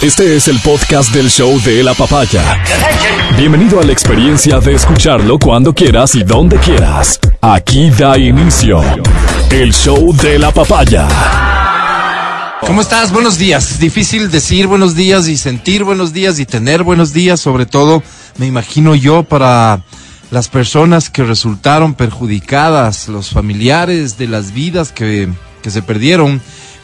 Este es el podcast del show de la papaya. Bienvenido a la experiencia de escucharlo cuando quieras y donde quieras. Aquí da inicio el show de la papaya. ¿Cómo estás? Buenos días. Difícil decir buenos días y sentir buenos días y tener buenos días, sobre todo, me imagino yo, para las personas que resultaron perjudicadas, los familiares de las vidas que, que se perdieron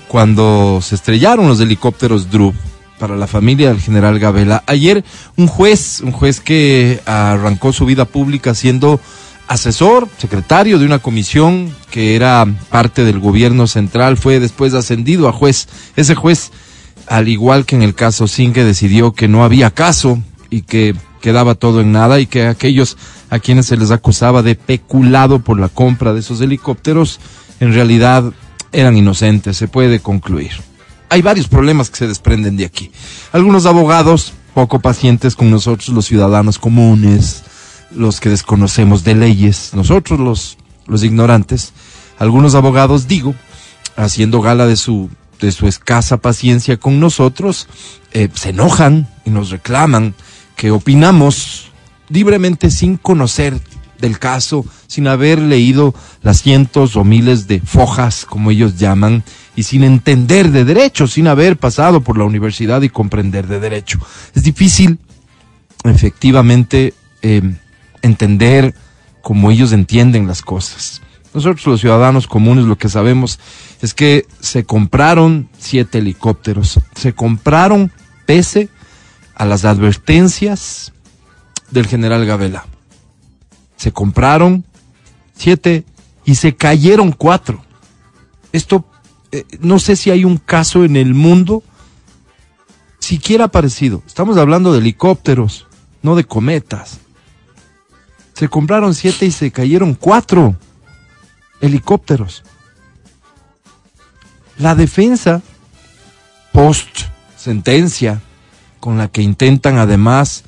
cuando se estrellaron los helicópteros Drup para la familia del general Gabela. Ayer un juez, un juez que arrancó su vida pública siendo asesor, secretario de una comisión que era parte del gobierno central, fue después ascendido a juez. Ese juez, al igual que en el caso Singe, decidió que no había caso y que quedaba todo en nada y que aquellos a quienes se les acusaba de peculado por la compra de esos helicópteros, en realidad eran inocentes, se puede concluir hay varios problemas que se desprenden de aquí. Algunos abogados poco pacientes con nosotros, los ciudadanos comunes, los que desconocemos de leyes, nosotros los, los ignorantes, algunos abogados, digo, haciendo gala de su, de su escasa paciencia con nosotros, eh, se enojan y nos reclaman que opinamos libremente sin conocer del caso, sin haber leído las cientos o miles de fojas, como ellos llaman, y sin entender de derecho, sin haber pasado por la universidad y comprender de derecho. Es difícil, efectivamente, em, entender cómo ellos entienden las cosas. Nosotros los ciudadanos comunes lo que sabemos es que se compraron siete helicópteros, se compraron pese a las advertencias del general Gabela. Se compraron siete y se cayeron cuatro. Esto eh, no sé si hay un caso en el mundo siquiera parecido. Estamos hablando de helicópteros, no de cometas. Se compraron siete y se cayeron cuatro helicópteros. La defensa post sentencia con la que intentan además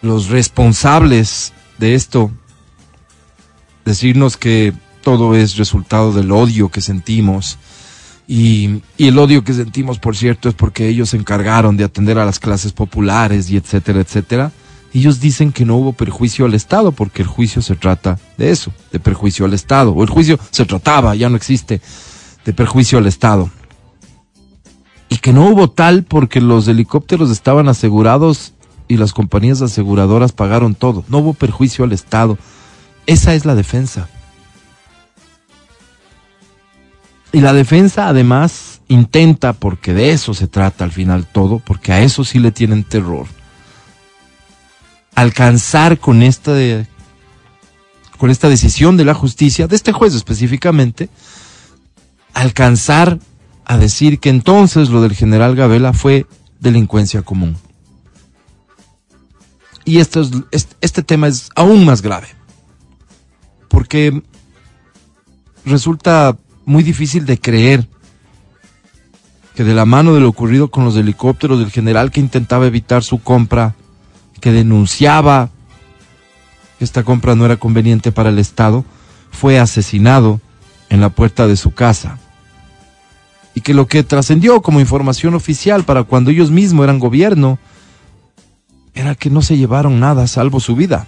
los responsables de esto decirnos que todo es resultado del odio que sentimos y, el odio que sentimos, por cierto, es porque ellos se encargaron de atender a las clases populares y etcétera, etcétera. Ellos dicen que no hubo perjuicio al Estado porque el juicio se trata de eso, de perjuicio al Estado. O el juicio se trataba, ya no existe, de perjuicio al Estado. Y que no hubo tal porque los helicópteros estaban asegurados y las compañías aseguradoras pagaron todo. No hubo perjuicio al Estado. Esa es la defensa. Y la defensa además intenta, porque de eso se trata al final todo, porque a eso sí le tienen terror, alcanzar con esta, con esta decisión de la justicia, de este juez específicamente, alcanzar a decir que entonces lo del general Gabela fue delincuencia común. Y es, este tema es aún más grave, porque resulta muy difícil de creer que de la mano de lo ocurrido con los helicópteros del general que intentaba evitar su compra, que denunciaba que esta compra no era conveniente para el Estado, fue asesinado en la puerta de su casa. Y que lo que trascendió como información oficial para cuando ellos mismos eran gobierno era que no se llevaron nada salvo su vida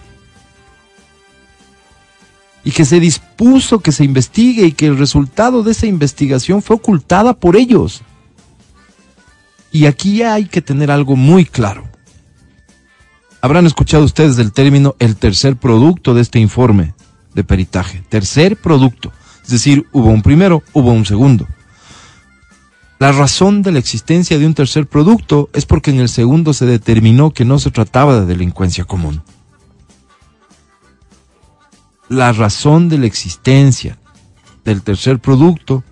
y que se dispuso que se investigue y que el resultado de esa investigación fue ocultada por ellos. Y aquí hay que tener algo muy claro. Habrán escuchado ustedes el término el tercer producto de este informe de peritaje. Tercer producto. Es decir, hubo un primero, hubo un segundo. La razón de la existencia de un tercer producto es porque en el segundo se determinó que no se trataba de delincuencia común la razón de la existencia del tercer producto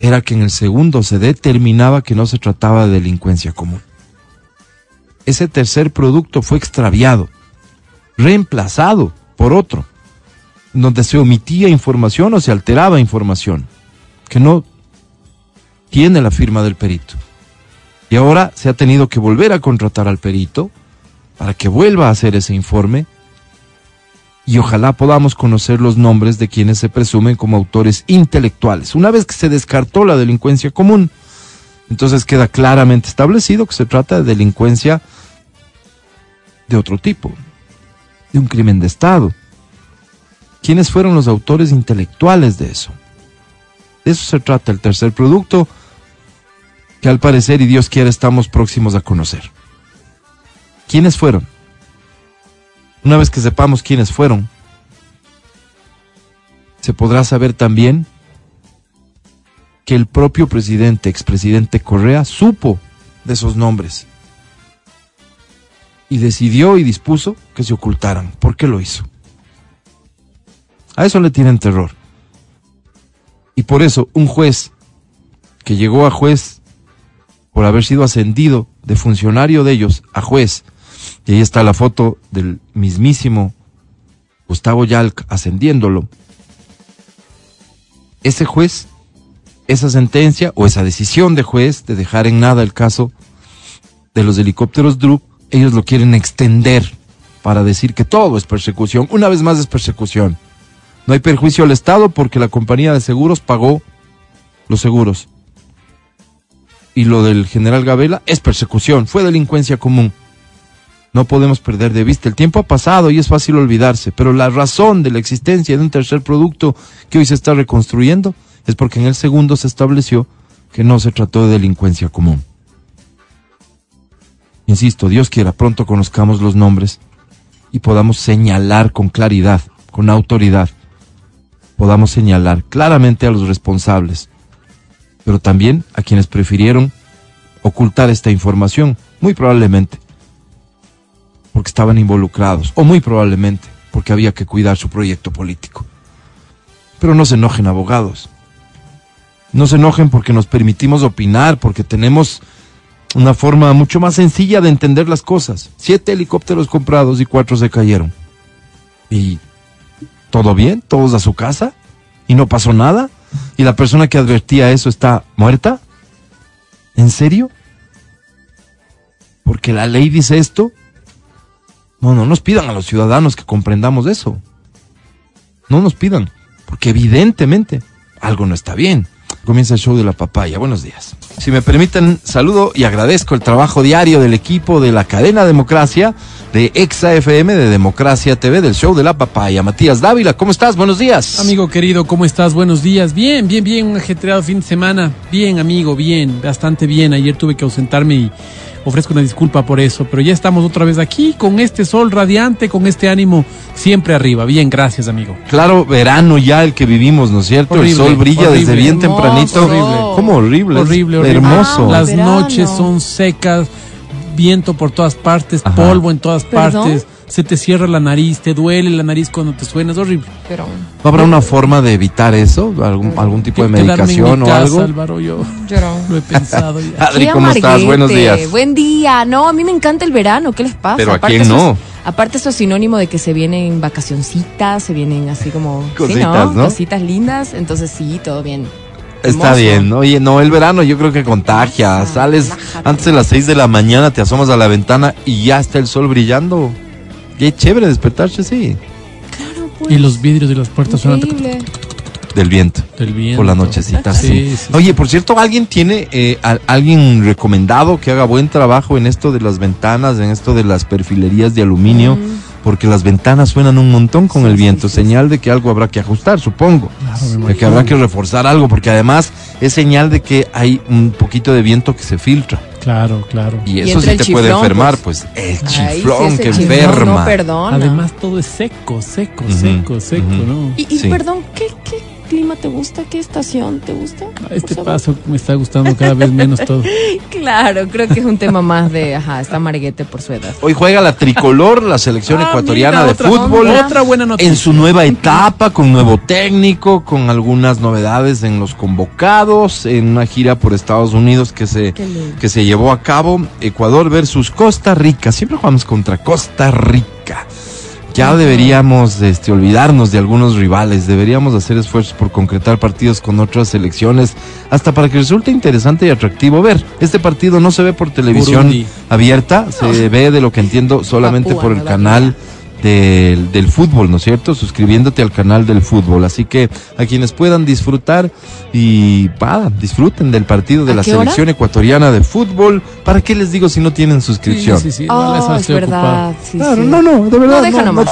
era que en el segundo se determinaba que no se trataba de delincuencia común. Ese tercer producto fue extraviado, reemplazado por otro, donde se omitía información o se alteraba información que no tiene la firma del perito. Y ahora se ha tenido que volver a contratar al perito para que vuelva a hacer ese informe y ojalá podamos conocer los nombres de quienes se presumen como autores intelectuales. Una vez que se descartó la delincuencia común, Entonces queda claramente establecido que se trata de delincuencia de otro tipo, de un crimen de Estado. ¿Quiénes fueron los autores intelectuales de eso? De eso se trata el tercer producto que al parecer y Dios quiere estamos próximos a conocer. ¿Quiénes fueron? Una vez que sepamos quiénes fueron, se podrá saber también que el propio presidente, expresidente Correa, supo de esos nombres y decidió y dispuso que se ocultaran. ¿Por qué lo hizo? A eso le tienen terror. Y por eso un juez que llegó a juez por haber sido ascendido de funcionario de ellos a juez, y ahí está la foto del mismísimo Gustavo Yalc ascendiéndolo, ese juez, esa sentencia o esa decisión de juez de dejar en nada el caso de los helicópteros Drup, ellos lo quieren extender para decir que todo es persecución. Una vez más es persecución. No hay perjuicio al Estado porque la compañía de seguros pagó los seguros. Y lo del general Gabela es persecución, fue delincuencia común. No podemos perder de vista. El tiempo ha pasado y es fácil olvidarse, pero la razón de la existencia de un tercer producto que hoy se está reconstruyendo es porque en el segundo se estableció que no se trató de delincuencia común. Insisto, Dios quiera pronto conozcamos los nombres y podamos señalar con claridad, con autoridad, podamos señalar claramente a los responsables, pero también a quienes prefirieron ocultar esta información, muy probablemente porque estaban involucrados, o muy probablemente porque había que cuidar su proyecto político. Pero no se enojen abogados. No se enojen porque nos permitimos opinar, porque tenemos una forma mucho más sencilla de entender las cosas. Siete helicópteros comprados y cuatro se cayeron. ¿Y todo bien? ¿Todos a su casa? ¿Y no pasó nada? ¿Y la persona que advertía eso está muerta? ¿En serio? Porque la ley dice esto no, no nos pidan a los ciudadanos que comprendamos eso. No nos pidan, porque evidentemente algo no está bien. Comienza el show de la papaya. Buenos días. Si me permiten, saludo y agradezco el trabajo diario del equipo de la cadena Democracia, de Exa FM, de Democracia TV, del show de la papaya. Matías Dávila, ¿cómo estás? Buenos días. Amigo querido, ¿cómo estás? Buenos días. Bien, bien, bien. Un ajetreado fin de semana. Bien, amigo, bien. Bastante bien. Ayer tuve que ausentarme y ofrezco una disculpa por eso, pero ya estamos otra vez aquí con este sol radiante, con este ánimo siempre arriba. Bien, gracias, amigo. Claro, verano ya el que vivimos, ¿no es cierto? el sol brilla desde bien tempranito. Horrible. ¿Cómo horrible? Horrible, horrible. Hermoso. Las noches son secas, viento por todas partes, Ajá. polvo en todas ¿Perdón? partes. Se te cierra la nariz, te duele la nariz cuando te suena, es horrible. Pero ¿No habrá una forma de evitar eso? ¿Algún, algún tipo de Quedarme en medicación mi o casa, algo? Álvaro, yo lloró. lo he pensado ya. Adri, ¿cómo estás? Buenos días. Buen día. No, a mí me encanta el verano. ¿Qué les pasa? Pero ¿a Aparte quién eso no? es- aparte eso es sinónimo de que se vienen vacacioncitas, se vienen así como... sí, Cositas, ¿no? Cositas lindas. Entonces sí, todo bien. Está Hermoso. bien. Oye, no, el verano yo creo que contagia. Ah, Sales relájate. antes de las 6 de la mañana, te asomas a la ventana y ya está el sol brillando. Qué chévere despertarse así. Claro, pues. Y los vidrios de las puertas suenan. Del viento. del viento. Por la nochecita, sí. Sí, sí, Oye, por cierto, ¿alguien tiene eh, a- alguien recomendado que haga buen trabajo en esto de las ventanas, en esto de las perfilerías de aluminio? Porque las ventanas suenan un montón con Mm. Sí, el viento, sí, señal de que algo habrá que ajustar, supongo. Claro, De que habrá que reforzar algo, porque además es señal de que hay un poquito de viento que se filtra. Claro, claro. Y Y eso entra sí te puede chiflón, enfermar, pues. pues, el Ay, chiflón sí, ese que chiflón enferma. No perdona. Además, todo es seco, seco, Ujú, seco, seco, ujú. ¿no? Y, y Sí. perdón, ¿qué, ¿qué clima te gusta? ¿Qué estación te gusta? Este Por favor. paso me está gustando cada vez menos todo. Claro, creo que es un tema más de, ajá, está amarguete por su edad. Hoy juega la tricolor, la selección Ah, ecuatoriana mira, de otra- fútbol. Otra buena noticia. En su nueva etapa, con nuevo técnico, con algunas novedades en los convocados, en una gira por Estados Unidos que se, que se llevó a cabo, Ecuador versus Costa Rica. Siempre jugamos contra Costa Rica. Ya deberíamos este, olvidarnos de algunos rivales, deberíamos hacer esfuerzos por concretar partidos con otras selecciones, hasta para que resulte interesante y atractivo ver. Este partido no se ve por televisión Burundi. abierta, se ve de lo que entiendo solamente Papúa por el canal del, del fútbol, ¿no es cierto? Suscribiéndote al canal del fútbol. Así que a quienes puedan disfrutar y nada, disfruten del partido de ¿A la hora? selección ecuatoriana de fútbol. ¿Para qué les digo si no tienen suscripción? Sí, sí, sí. Oh, es verdad. Sí, Claro, sí. no, no, de verdad. No, deja no, no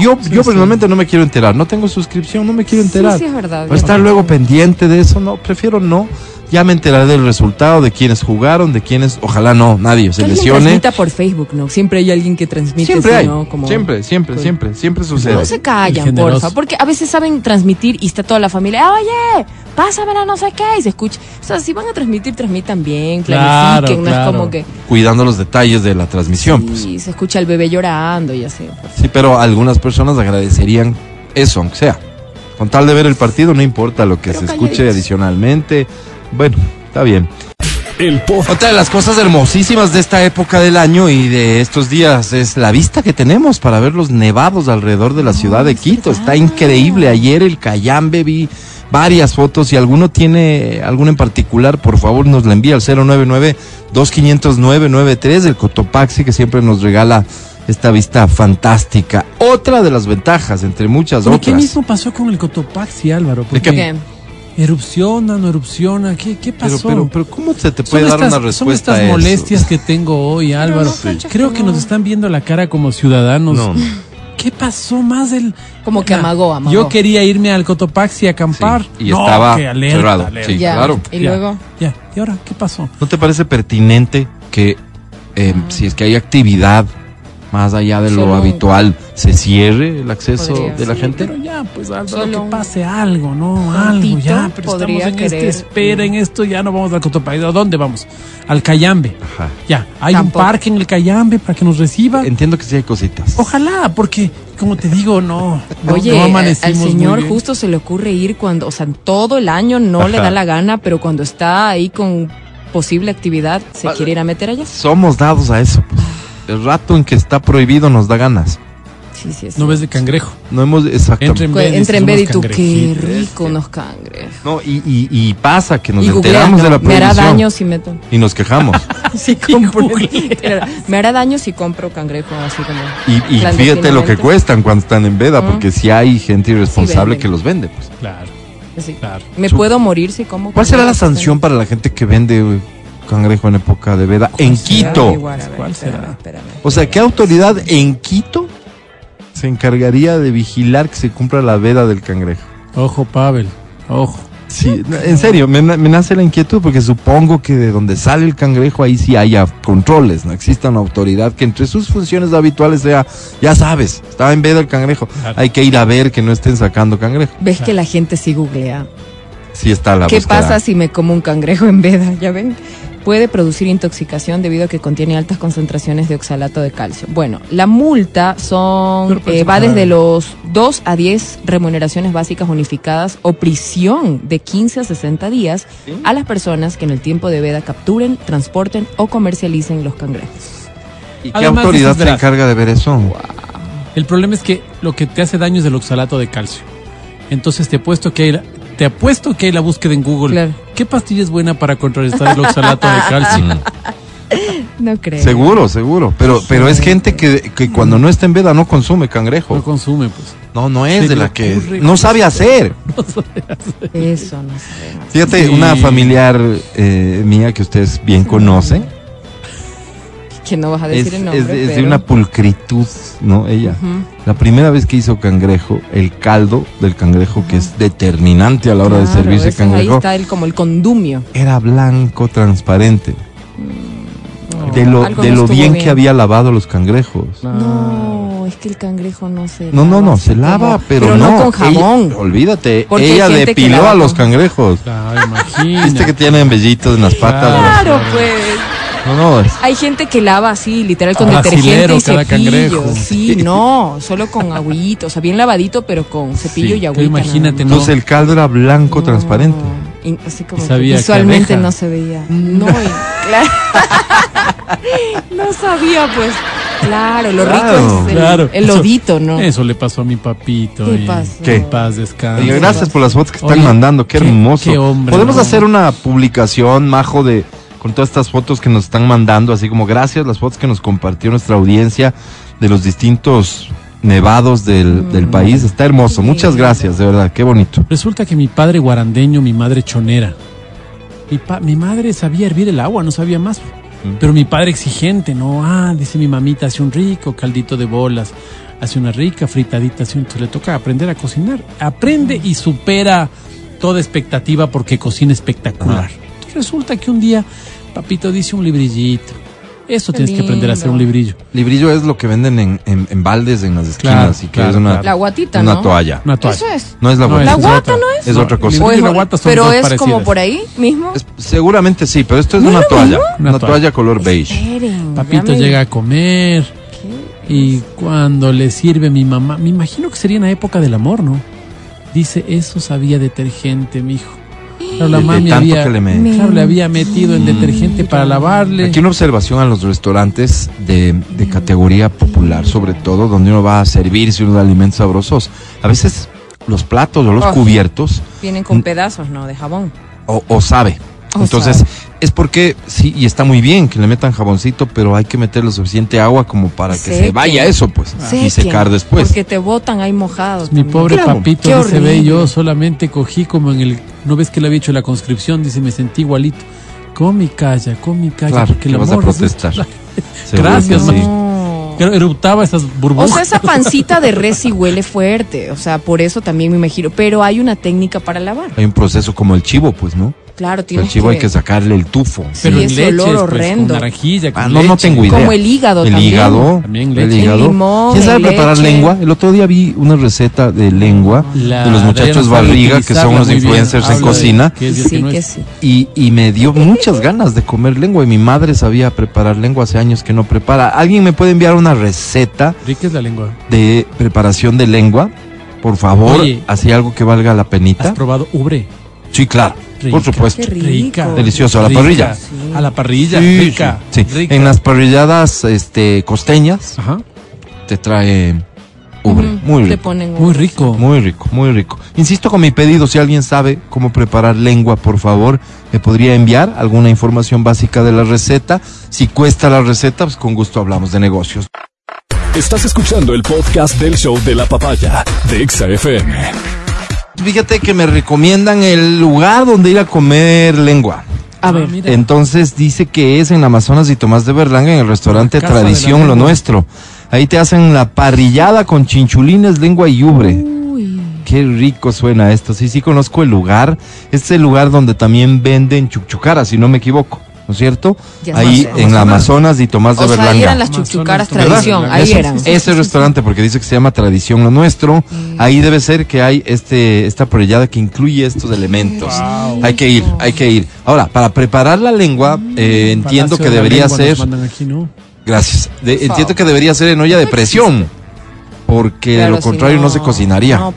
Yo, Sí, yo sí. personalmente no me quiero enterar. No tengo suscripción, no me quiero Sí, enterar. sí, es verdad. A estar luego pendiente de eso. No, prefiero no. Ya me enteraré del resultado, de quiénes jugaron, de quiénes. Ojalá no, nadie se lesione. transmita por Facebook, ¿no? Siempre hay alguien que transmite. Siempre si hay. no, como- Siempre, siempre, Pues- siempre, siempre sucede. No se callan, porfa, porque a veces saben transmitir y está toda la familia, oye, pásamela no sé qué, y se escucha. O sea, si van a transmitir, transmitan bien, Claro, planifiquen, no es claro. como que Cuidando los detalles de la transmisión. pues. sí, se escucha el bebé llorando y así. pues. Sí, pero algunas personas agradecerían eso, aunque sea. Con tal de ver el partido, no importa lo que Pero se escuche adicionalmente. Bueno, está bien. El. Otra de las cosas hermosísimas de esta época del año y de estos días es la vista que tenemos para ver los nevados alrededor de la ciudad de es Quito. verdad. Está increíble. Ayer el Cayambe vi varias fotos. Si alguno tiene alguna en particular, por favor nos la envía al 099-2500-993, el Cotopaxi que siempre nos regala esta vista fantástica. Otra de las ventajas, entre muchas ¿Pero ¿Qué otras. mismo pasó con el Cotopaxi, Álvaro? ¿De qué? Erupciona, no erupciona, ¿qué, qué Pero, pasó? pero, pero, ¿cómo se te Son puede dar estas- una respuesta Son estas a eso? molestias que tengo hoy, Álvaro. no, Pancho, Creo que que no. nos están viendo la cara como ciudadanos. No, no. ¿Qué pasó más del...? Como que amagó, amagó. Yo quería irme al Cotopaxi a acampar. Sí, y estaba alerta, cerrado. alerta. Sí, Ya, claro. Y Ya, luego, Ya, ¿y ahora qué pasó? ¿No te parece pertinente que eh, Ah. si es que hay actividad más allá de lo Solo- habitual, se cierre el acceso Podría, de la sí, gente? Pero ya, pues Álvaro, que pase algo, ¿no? Algo, ya, pero estamos en este querer. espera, en esto, ya no vamos al Cotopaxi. ¿A dónde vamos? Al Cayambe. Ajá. Ya, hay Tampoco. un parque en el Cayambe para que nos reciba. Entiendo que sí hay cositas. Ojalá, porque, como te digo, no. no- Oye, no al señor justo se le ocurre ir cuando, o sea, todo el año no le Ajá. da la gana, pero cuando está ahí con posible actividad, se Vale. quiere ir a meter allá. Somos dados a eso. El rato en que está prohibido nos da ganas. Sí, sí, sí. No ves de cangrejo. No hemos exactamente. Entre en Cu- bed y Entra en bed y tú, qué rico unos cangrejos. No, y, y, y pasa que nos y googlea, enteramos de la ¿no? me hará prohibición daño si meto. y nos quejamos. Si compro, me hará daño si compro cangrejo así como. Y, y fíjate lo que cuestan cuando están en veda, porque si hay gente irresponsable que los vende. Pues. Claro, claro. Me Su- puedo morir si como. ¿Cuál será la sanción para la gente que vende cangrejo en época de veda en será? Quito? Igual, a ver, ¿Cuál espérame, será? espérame. O sea, ¿qué autoridad en Quito se encargaría de vigilar que se cumpla la veda del cangrejo? Ojo, Pavel, ojo. Sí, en serio, me, na- me nace la inquietud porque supongo que de donde sale el cangrejo ahí sí haya controles, no exista una autoridad que entre sus funciones habituales sea, ya sabes, estaba en veda el cangrejo, Claro. hay que ir a ver que no estén sacando cangrejo. Ves que la gente sí googlea. Sí está la ¿Qué búsqueda. pasa si me como un cangrejo en veda? ¿Ya ven? Puede producir intoxicación debido a que contiene altas concentraciones de oxalato de calcio. Bueno, la multa son eh, va que- desde los 2 a 10 remuneraciones básicas unificadas o prisión de 15 a 60 días a las personas que en el tiempo de veda capturen, transporten o comercialicen los cangrejos. ¿Y qué Además, autoridad se encarga de ver eso? El problema es que lo que te hace daño es el oxalato de calcio. Entonces te apuesto que hay la, te apuesto que hay la búsqueda en Google. Claro. ¿Qué pastilla es buena para contrarrestar el oxalato de calcio? No creo. Seguro, seguro. Pero, pero es gente que, que cuando no está en veda no consume No cangrejo. consume, pues. No, no es Se de la que no sabe hacer. Eso no sabemos. Fíjate, Sí. una familiar eh, mía que ustedes bien conocen, Que no vas a es, decir el nombre, es de- es de pero- una pulcritud, ¿no? Ella. La primera vez que hizo cangrejo, el caldo del cangrejo, que es determinante a la hora de servirse ese es- Ahí cangrejo, está el, como el condumio. era blanco, transparente. No. De lo, de no lo bien, bien. que había lavado los cangrejos. No, es que el cangrejo no se No, no, lava no, así se lava, como- pero, no, con ella- jabón. olvídate, Porque ella depiló lava a los cangrejos. Claro, imagina. Viste que tienen vellitos en las patas. Claro. Claro, pues. No, no, Hay gente que lava así, literal, con Ah, detergente y cada cepillo. cangrejo. Sí, no, solo con agüita, o sea, bien lavadito, pero con cepillo Sí, y agüita. imagínate, nada más. Entonces el caldo era blanco, No, transparente. y así como que que visualmente no se veía. No, y- claro. no sabía, pues. Claro, lo Claro. rico es el, Claro. el Eso- lodito, ¿no? Eso le pasó a mi papito. ¿Qué y pasó? ¿Qué? Paz descanse. Oiga, gracias por las fotos que están Oye, mandando, qué, qué- hermoso. qué hombre, Podemos ¿no? hacer una publicación, Majo, de con todas estas fotos que nos están mandando, así como gracias las fotos que nos compartió nuestra audiencia de los distintos nevados del, del país. Está hermoso. Muchas gracias, de verdad. Qué bonito. Resulta que mi padre guarandeño, mi madre chonera. Mi, pa- mi madre sabía hervir el agua, no sabía más. Pero mi padre exigente, ¿no? Ah, dice mi mamita, hace un rico caldito de bolas, hace una rica fritadita, así, entonces le toca aprender a cocinar. Aprende y supera toda expectativa porque cocina espectacular. Entonces resulta que un día, papito dice un librillito. Eso Qué tienes que aprender a hacer un lindo. librillo. Librillo es lo que venden en, en, en baldes en las esquinas Claro, y que claro, es una, claro. La guatita, una ¿no? toalla. Una toalla. Eso es. No es la No, guata. ¿La es guata otra. no es? Es otra cosa. Y O la es- guata son pero dos es parecidas. como por ahí mismo. Es- seguramente sí, pero esto es ¿No es una lo toalla. mismo? Una, Una toalla. toalla. color beige. Esperen, ya Papito me- llega a comer ¿Qué? y cuando le sirve mi mamá, me imagino que sería en la época del amor, ¿no? Dice, eso sabía detergente, mijo. Pero la De- de mami tanto había, que le me- claro, le había metido en detergente para lavarle. Aquí una observación a los restaurantes de, de categoría popular, sobre todo, donde uno va a servirse unos alimentos sabrosos. A veces los platos o los Oh. cubiertos Vienen con pedazos, ¿no? De jabón. o, o sabe. O Entonces, sabe. es porque sí, y está muy bien que le metan jaboncito, pero hay que meter lo suficiente agua como para que se Sequen. vaya eso, pues, y Sequen, secar después. Porque te botan ahí mojados. Mi también. pobre Claro. papito dice, ve, yo solamente cogí como en el, no ves que le había hecho la conscripción, dice, me sentí igualito. Come y calla, come y calla, Claro, porque que vas a amor es- protestar. Gracias. No. Claro, eruptaba esas O burbujas. sea, esa pancita de res sí huele fuerte. O sea, por eso también me imagino. Pero hay una técnica para lavar. Hay un proceso como el chivo, pues, ¿no? Claro, El tienes chivo que... hay que sacarle el tufo. pero Sí, en leches, olor pues, horrendo. con naranjilla, con Ah, no, no tengo idea. Como el hígado El también. hígado. También el leche. hígado. El limón, ¿Quién sabe el preparar leche. lengua? El otro día vi una receta de lengua La- de los muchachos Barriga, que son unos bien. influencers en cocina. que es y el Sí, no que sí. Y, y me dio muchas ganas de comer lengua. Y mi madre sabía preparar lengua hace años que no prepara. ¿Alguien me puede enviar una receta Rica es la lengua. de preparación de lengua? Por favor, Oye. así algo que valga la ¿Has penita. probado ubre? Sí, claro, Rica. por supuesto. Rica. Delicioso, a la Rica. parrilla. Sí. A la parrilla, Sí, rica. sí. rica. En las parrilladas este, costeñas Ajá. te trae ubre. Muy Te rico. ponen Muy rico. Muy rico, muy rico. Insisto con mi pedido, si alguien sabe cómo preparar lengua, por favor, me podría enviar alguna información básica de la receta. Si cuesta la receta, pues con gusto hablamos de negocios. Estás escuchando el podcast del show de la papaya de Exa FM. Fíjate que me recomiendan el lugar donde ir a comer lengua. A Ah, ver. mira. Entonces dice que es en Amazonas y Tomás de Berlanga, en el restaurante Casa la Tradición Lo. Nuestro. Ahí te hacen la parrillada con chinchulines, lengua y ubre. Uy. Qué rico suena esto. Sí, sí conozco el lugar. Este es el lugar donde también venden chuchucaras, si no me equivoco. ¿No es cierto? Ya ahí sé. en la Amazonas y Tomás de sea, ahí Berlanga. eran las chuchucaras ¿verdad? tradición. Ahí Eso, eran. Ese restaurante, porque dice que se llama Tradición Lo Nuestro. Ahí debe ser que hay este esta parrillada que incluye estos elementos. Hay que ir, hay que ir. Ahora, para preparar la lengua, eh, entiendo Palacio que debería ser. mandan aquí, ¿no? Gracias. De- entiendo que debería ser en olla de presión. Porque de lo si contrario no, se cocinaría. no,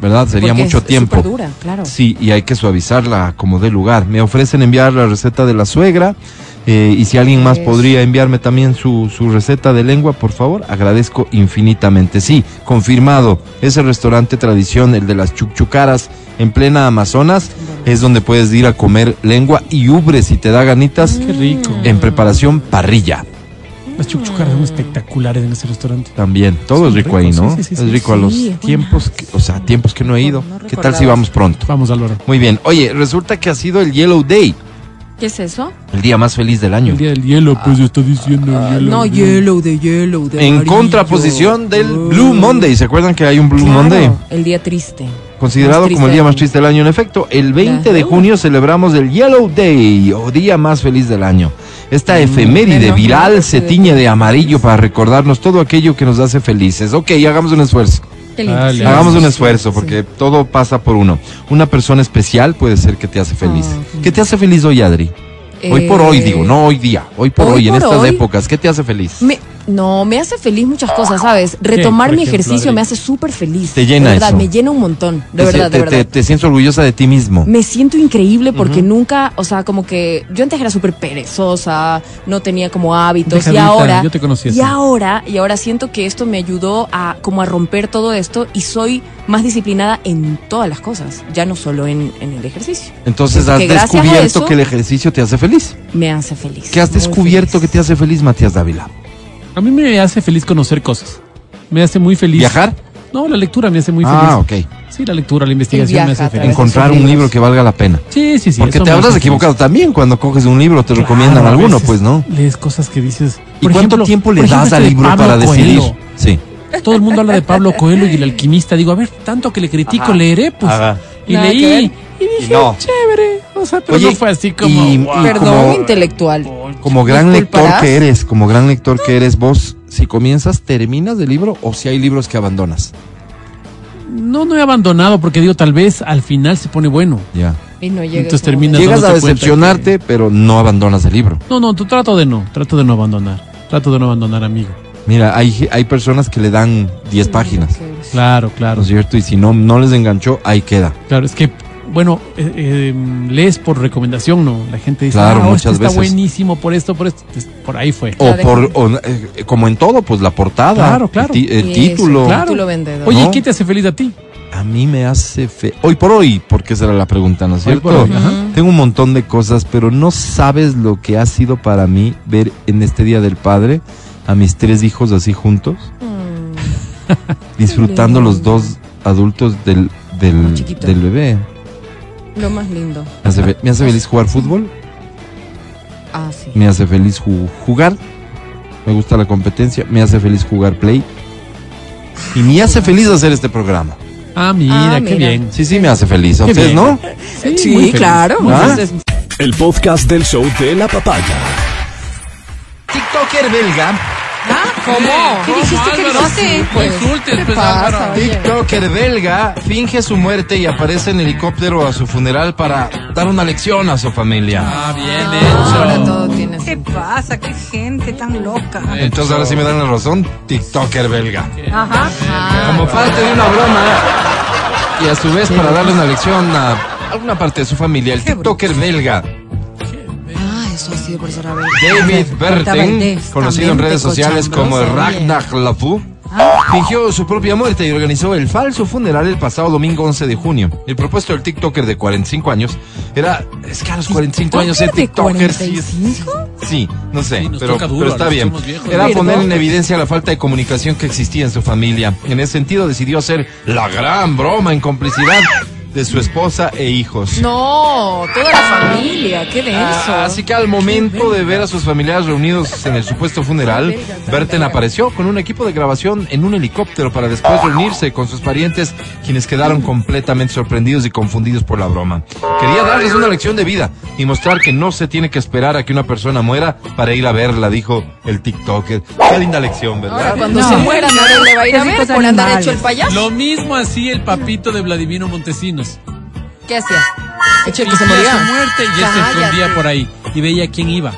¿Verdad? Sería porque mucho es tiempo. superdura, claro. Sí, y hay que suavizarla como de lugar. Me ofrecen enviar la receta de la suegra. eh, y si alguien más podría enviarme también su, su receta de lengua, por favor, agradezco infinitamente. Sí, confirmado. Ese restaurante tradición, el de las chuchucaras en plena Amazonas, es donde puedes ir a comer lengua y ubre si te da ganitas Qué rico. en preparación parrilla. Las chuchucaras son espectaculares en ese restaurante. También, todo Sí, es rico rico, ahí, ¿no? sí, sí, es sí. rico a los es tiempos, que- o sea, tiempos que no he ido. No ¿Qué tal si vamos pronto? Vamos, Álvaro. Muy bien. Oye, resulta que ha sido el Yellow Day, ¿Qué es eso? el día más feliz del año. El día del hielo, pues yo estoy diciendo el hielo. No, yellow de yellow de En amarillo. contraposición del Oh. Blue Monday. ¿Se acuerdan que hay un Blue Claro, Monday? El día triste. Considerado como el día más triste del año. En efecto, el 20 de junio celebramos el Yellow Day o día más feliz del año. Esta efeméride menos viral se tiñe de amarillo para recordarnos todo aquello que nos hace felices. Ok, hagamos un esfuerzo. Dale, Hagamos un esfuerzo sí. porque todo pasa por uno. Una persona especial puede ser que te hace feliz. Ah, ¿Qué te hace feliz hoy, Adri? Hoy por Eh, hoy, digo, no hoy día. Hoy por hoy hoy, en por estas hoy. épocas. ¿Qué te hace feliz? Me- no, me hace feliz muchas cosas, ¿sabes? Retomar mi ejemplo, ejercicio Adri? me hace súper feliz. Te llena De verdad, eso. me llena un montón. De Te- verdad, te, de te- verdad. te sientes orgullosa de ti mismo. Me siento increíble porque nunca, o sea, como que yo antes era súper perezosa, no tenía como hábitos y ahora yo te conocí así. y ahora y ahora siento que esto me ayudó a como a romper todo esto y soy más disciplinada en todas las cosas, ya no solo en, en el ejercicio. Entonces has descubierto eso- que el ejercicio te hace feliz. Me hace feliz. ¿Qué has descubierto que te hace feliz, Matías Dávila? A mí me hace feliz conocer cosas. Me hace muy feliz. ¿Viajar? No, la lectura me hace muy Ah, feliz. ok. Sí, la lectura, la investigación me hace feliz. Encontrar un libro que valga la pena. Sí, sí, sí. Porque te habrás equivocado feliz. también cuando coges un libro, te recomiendan Claro, alguno, pues, ¿no? Lees cosas que dices. ¿Y por cuánto ejemplo- tiempo le das este al libro para decidir? Sí. Todo el mundo habla de Pablo Coelho y el alquimista. Digo, a ver, tanto que le critico, Ajá. leeré, pues. Ajá. Y Nada que leí. ver. Y dije, no. chévere. O sea, pero Oye, no fue así como. y- wow. y Perdón, como- intelectual. Como gran lector que eres, como gran lector que eres, vos, si comienzas, ¿terminas el libro o si hay libros que abandonas? No, no he abandonado porque digo, tal vez al final se pone bueno. Ya. Y no llega Entonces ese termina- momento. Llegas a decepcionarte, pero no abandonas el libro. No, no, tú trato de no, trato de no abandonar. Trato de no abandonar, amigo. Mira, hay, hay personas que le dan 10 páginas, Claro, ¿no claro. es cierto? Y si no, no les enganchó, ahí queda. Claro, es que, bueno, eh, eh, lees por recomendación, ¿no? La gente dice, Claro, ah, oh, muchas este está veces. buenísimo por esto, por esto. Entonces, por ahí fue. O por, o, eh, como en todo, pues la portada, Claro, claro. el, título. claro. Título vendedor. Oye, ¿no? ¿qué te hace feliz a ti? A mí me hace fe... Hoy por hoy, porque esa era la pregunta, ¿no es Hoy cierto? por hoy, ajá. Tengo un montón de cosas, pero no sabes lo que ha sido para mí ver en este Día del Padre a mis tres hijos así juntos, Mm. disfrutando los dos adultos del, del, del bebé. Lo más lindo. Me hace, fe- me hace feliz jugar fútbol, Ah, sí. me hace feliz ju- jugar, me gusta la competencia, me hace feliz jugar play y me hace feliz hacer este programa. Ah, mira, Ah, qué mira. bien. Sí, sí, me hace feliz. ¿A Qué ustedes bien. no? Sí, muy claro. ¿Ah? El podcast del show de la papaya. TikToker belga ¿Cómo? ¿Qué dijiste que no sé, pues. insultes, ¿Qué pues, pasa? TikToker belga finge su muerte y aparece en helicóptero a su funeral para dar una lección a su familia. Ah, bien Ahora hecho. todo tiene ¿Qué pasa? ¿Qué gente tan loca? Entonces ahora sí me dan la razón, TikToker belga. Ajá. Como parte de una broma y a su vez para darle una lección a alguna parte de su familia, el TikToker belga eso ha sido por ser. David Berten, conocido en redes sociales como Ragnar Lafu, fingió su propia muerte y organizó el falso funeral el pasado domingo 11 de junio. El propuesto del TikToker de 45 años era, es que a los 45 años ser de TikToker sí es- 45? Sí, no sé, Sí, pero, duro, pero está bien. Era poner en evidencia la falta de comunicación que existía en su familia. En ese sentido decidió hacer la gran broma en complicidad de su esposa e hijos. No, toda la familia, qué denso. Ah, así que al momento de ver a sus familiares reunidos en el supuesto funeral, Berten apareció con un equipo de grabación en un helicóptero para después reunirse con sus parientes, quienes quedaron completamente sorprendidos y confundidos por la broma. Quería darles una lección de vida y mostrar que no se tiene que esperar a que una persona muera para ir a verla, dijo el TikToker. Qué linda lección, Ahora ¿verdad? cuando No. se muera nadie le va a ir a ver por andar hecho el payaso. Lo mismo hacía el papito de Vladimiro ¿Qué hacía? Hecho el que se moría. su muerte y él se escondía por ahí y veía quién iba.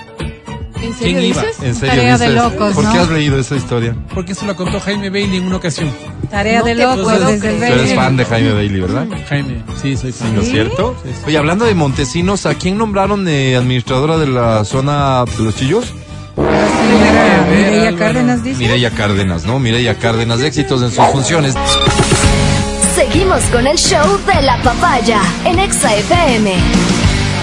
¿En ¿Quién serio iba? dices? En serio, Tarea de dices, locos, ¿por qué ¿no? has leído esa historia? Porque eso lo contó Jaime Bailey en una ocasión. Tarea No de locos desde el. Tú eres fan de Jaime Bailey, ¿verdad? Jaime, sí, soy fan. ¿No es cierto? Oye, hablando de Montesinos, ¿a quién nombraron de administradora de la zona de los chillos? Mireya. Cárdenas dice. Mireya Cárdenas, ¿no? Mireya Cárdenas, éxitos en sus funciones. Seguimos con el show de la papaya en Exa FM.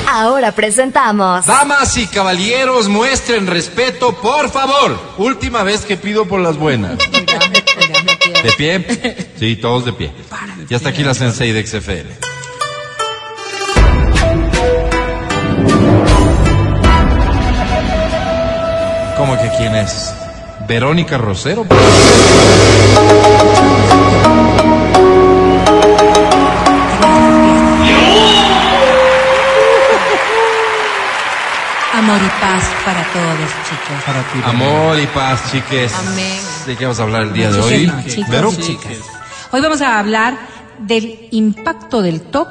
Ahora presentamos Damas y caballeros, muestren respeto, por favor. Última vez que pido por las buenas. ¿De pie? Sí, todos de pie. Y hasta aquí la Sensei de XFL. ¿Cómo que quién es? Verónica Rosero. Amor y paz para todos, chicos. Para ti. Amor y paz, chiques. Amén. ¿De qué vamos a hablar el día de hoy? Chicos Vero. y chicas. Hoy vamos a hablar del impacto del TOC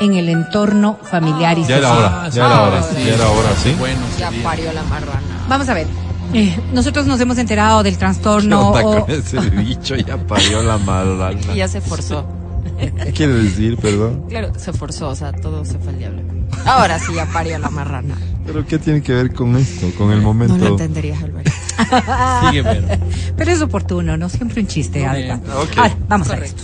en el entorno familiar y Ya era social. hora, ya era hora, ya era hora, ¿sí? Bueno, Ya parió la marrana. Vamos a ver. Eh, nosotros nos hemos enterado del ¿Qué trastorno onda o- con ese bicho? Ya parió la. Y ya se forzó. ¿Qué quiere decir, perdón? Claro, se forzó, o sea, todo se fue al diablo. Ahora sí ya parió la marrana. ¿Pero qué tiene que ver con esto, con el No lo momento? entenderías, Alberto. sigue, Vero. Pero es oportuno, ¿no? Siempre un chiste, Muy Adela. bien. Ok. Ahora, vamos a ver esto.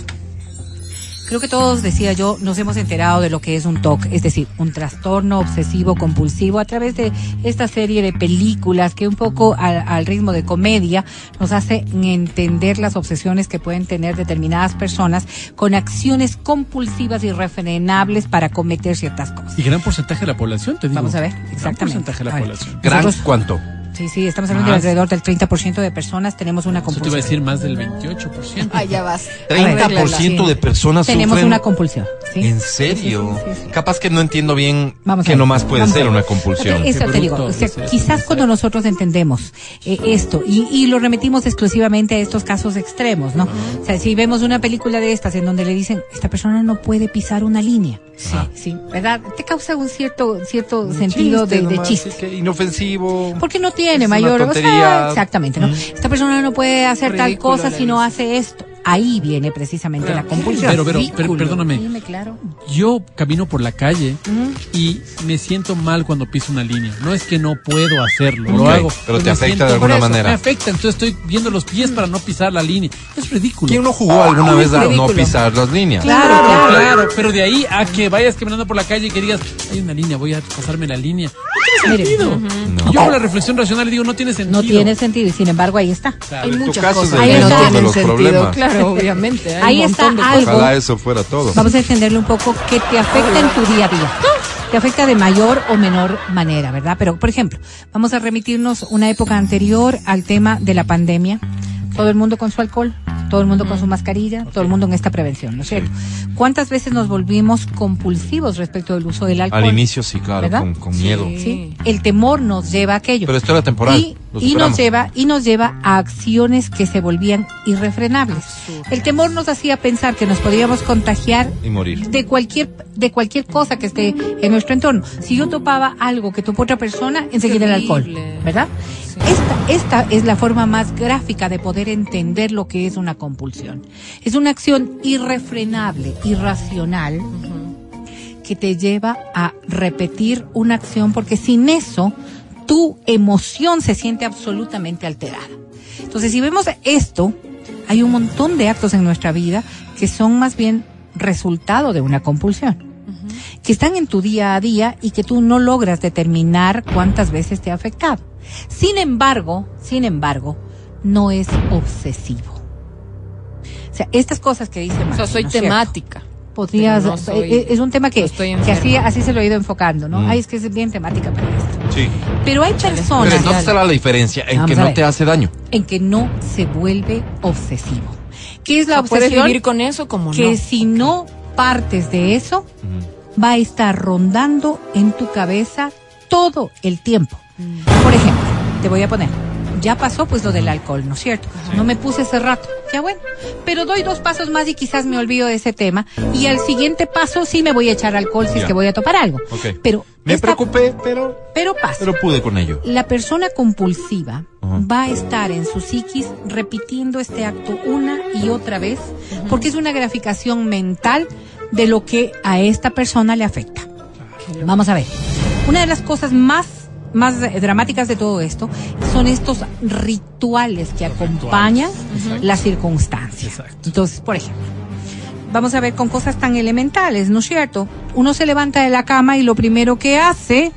Creo que todos, decía yo, nos hemos enterado de lo que es un TOC, es decir, un trastorno obsesivo compulsivo a través de esta serie de películas que un poco al, al ritmo de comedia nos hace entender las obsesiones que pueden tener determinadas personas con acciones compulsivas y refrenables para cometer ciertas cosas. Y gran porcentaje de la población, te digo. Vamos a ver, Gran exactamente. porcentaje de la A ver. población. ¿Gran Nosotros- cuánto? Sí, sí, estamos hablando de alrededor del 30% de personas tenemos una Eso te iba a compulsión. decir más del 28%. Ah, ya vas. 30% de personas Tenemos sufren. una compulsión. ¿sí? ¿En serio? Sí, sí, sí, sí. Capaz que no entiendo bien Vamos a que nomás puede vamos ser una compulsión. Eso te digo, o sea, quizás cuando eso. nosotros entendemos eh, esto y, y lo remitimos exclusivamente a estos casos extremos, ¿no? O sea, si vemos una película de estas en donde le dicen, esta persona no puede pisar una línea, sí, sí, ¿verdad? Te causa un cierto cierto sentido de, de nomás, chiste. que inofensivo. Porque no tiene Es una mayor, o sea, tontería. exactamente, ¿no? Esta persona no puede hacer tal cosa si no hace esto. Ahí viene precisamente la compulsión. Pero, pero, perdóname. Dime, claro. Yo camino por la calle y me siento mal cuando piso una línea. No es que no puedo hacerlo, lo hago. pero te afecta de alguna manera. Me afecta, entonces estoy viendo los pies para no pisar la línea. Es ridículo. ¿Quién no jugó alguna vez a no pisar las líneas? Claro, Claro, claro. claro, pero de ahí a que vayas caminando por la calle y que digas, hay una línea, voy a pasarme la línea. No tiene sentido. Yo hago la reflexión racional y digo, no tiene sentido. No tiene sentido y sin embargo ahí está. Claro. Hay muchas cosas no tienen los sentido, problemas. claro, obviamente. Hay Ahí un está montón de algo. cosas. Ojalá eso fuera todo. Vamos a entenderle un poco que te afecta en tu día a día. Te afecta de mayor o menor manera, ¿verdad? Pero, por ejemplo, vamos a remitirnos una época anterior al tema de la pandemia. Todo el mundo con su alcohol, todo el mundo con su mascarilla, todo el mundo en esta prevención, ¿no es cierto? ¿Cuántas veces nos volvimos compulsivos respecto del uso del alcohol? Al inicio sí, claro, ¿Verdad? con, con miedo. Sí. El temor nos lleva a aquello. Pero esto era temporal. Y, y nos lleva y nos lleva a acciones que se volvían irrefrenables. El temor nos hacía pensar que nos podíamos contagiar Y morir. de cualquier de cualquier cosa que esté en nuestro entorno. Si yo topaba algo que topó otra persona, enseguida el alcohol, Terrible. Esta, esta es la forma más gráfica de poder entender lo que es una compulsión. Es una acción irrefrenable, irracional, que te lleva a repetir una acción porque sin eso tu emoción se siente absolutamente alterada. Entonces, si vemos esto, hay un montón de actos en nuestra vida que son más bien resultado de una compulsión, que están en tu día a día y que tú no logras determinar cuántas veces te ha afectado. Sin embargo, sin embargo, no es obsesivo. O sea, estas cosas que dice O sea, soy ¿no es cierto? temática. podrías Pero no soy- eh, es un tema que, no estoy que así así se lo he ido enfocando no Mm. Ay, es que es bien temática para esto Sí. pero hay Pero personas ¿dónde está la diferencia? En que no te hace daño. en que no se vuelve obsesivo qué es la O sea, ¿Puedes obsesión vivir con eso como que no? si no partes de eso va a estar rondando en tu cabeza todo el tiempo. Por ejemplo te voy a poner ya pasó pues lo del alcohol, ¿no es cierto? No me puse ese rato, ya bueno. Pero doy dos pasos más y quizás me olvido de ese tema. Y al siguiente paso sí me voy a echar alcohol si es que voy a topar algo. Ok. Pero, Me esta- preocupé, pero, pero pasa. pero pude con ello. La persona compulsiva va a estar en su psiquis repitiendo este acto una y otra vez porque es una graficación mental de lo que a esta persona le afecta. Vamos a ver. Una de las cosas más más dramáticas de todo esto son estos rituales que acompañan las circunstancias. Exacto. Entonces, por ejemplo, vamos a ver con cosas tan elementales, ¿no es cierto? Uno se levanta de la cama y lo primero que hace,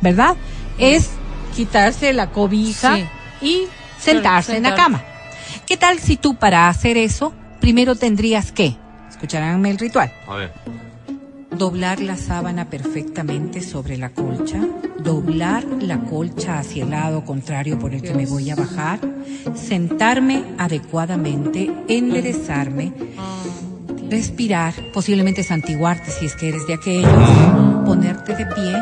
¿verdad? Es quitarse la cobija Sí. y sentarse en la cama. ¿Qué tal si tú para hacer eso primero tendrías que, escucharánme el ritual, A ver. Doblar la sábana perfectamente sobre la colcha, doblar la colcha hacia el lado contrario por el que me voy a bajar, sentarme adecuadamente, enderezarme, respirar, posiblemente santiguarte si es que eres de aquellos, ponerte de pie,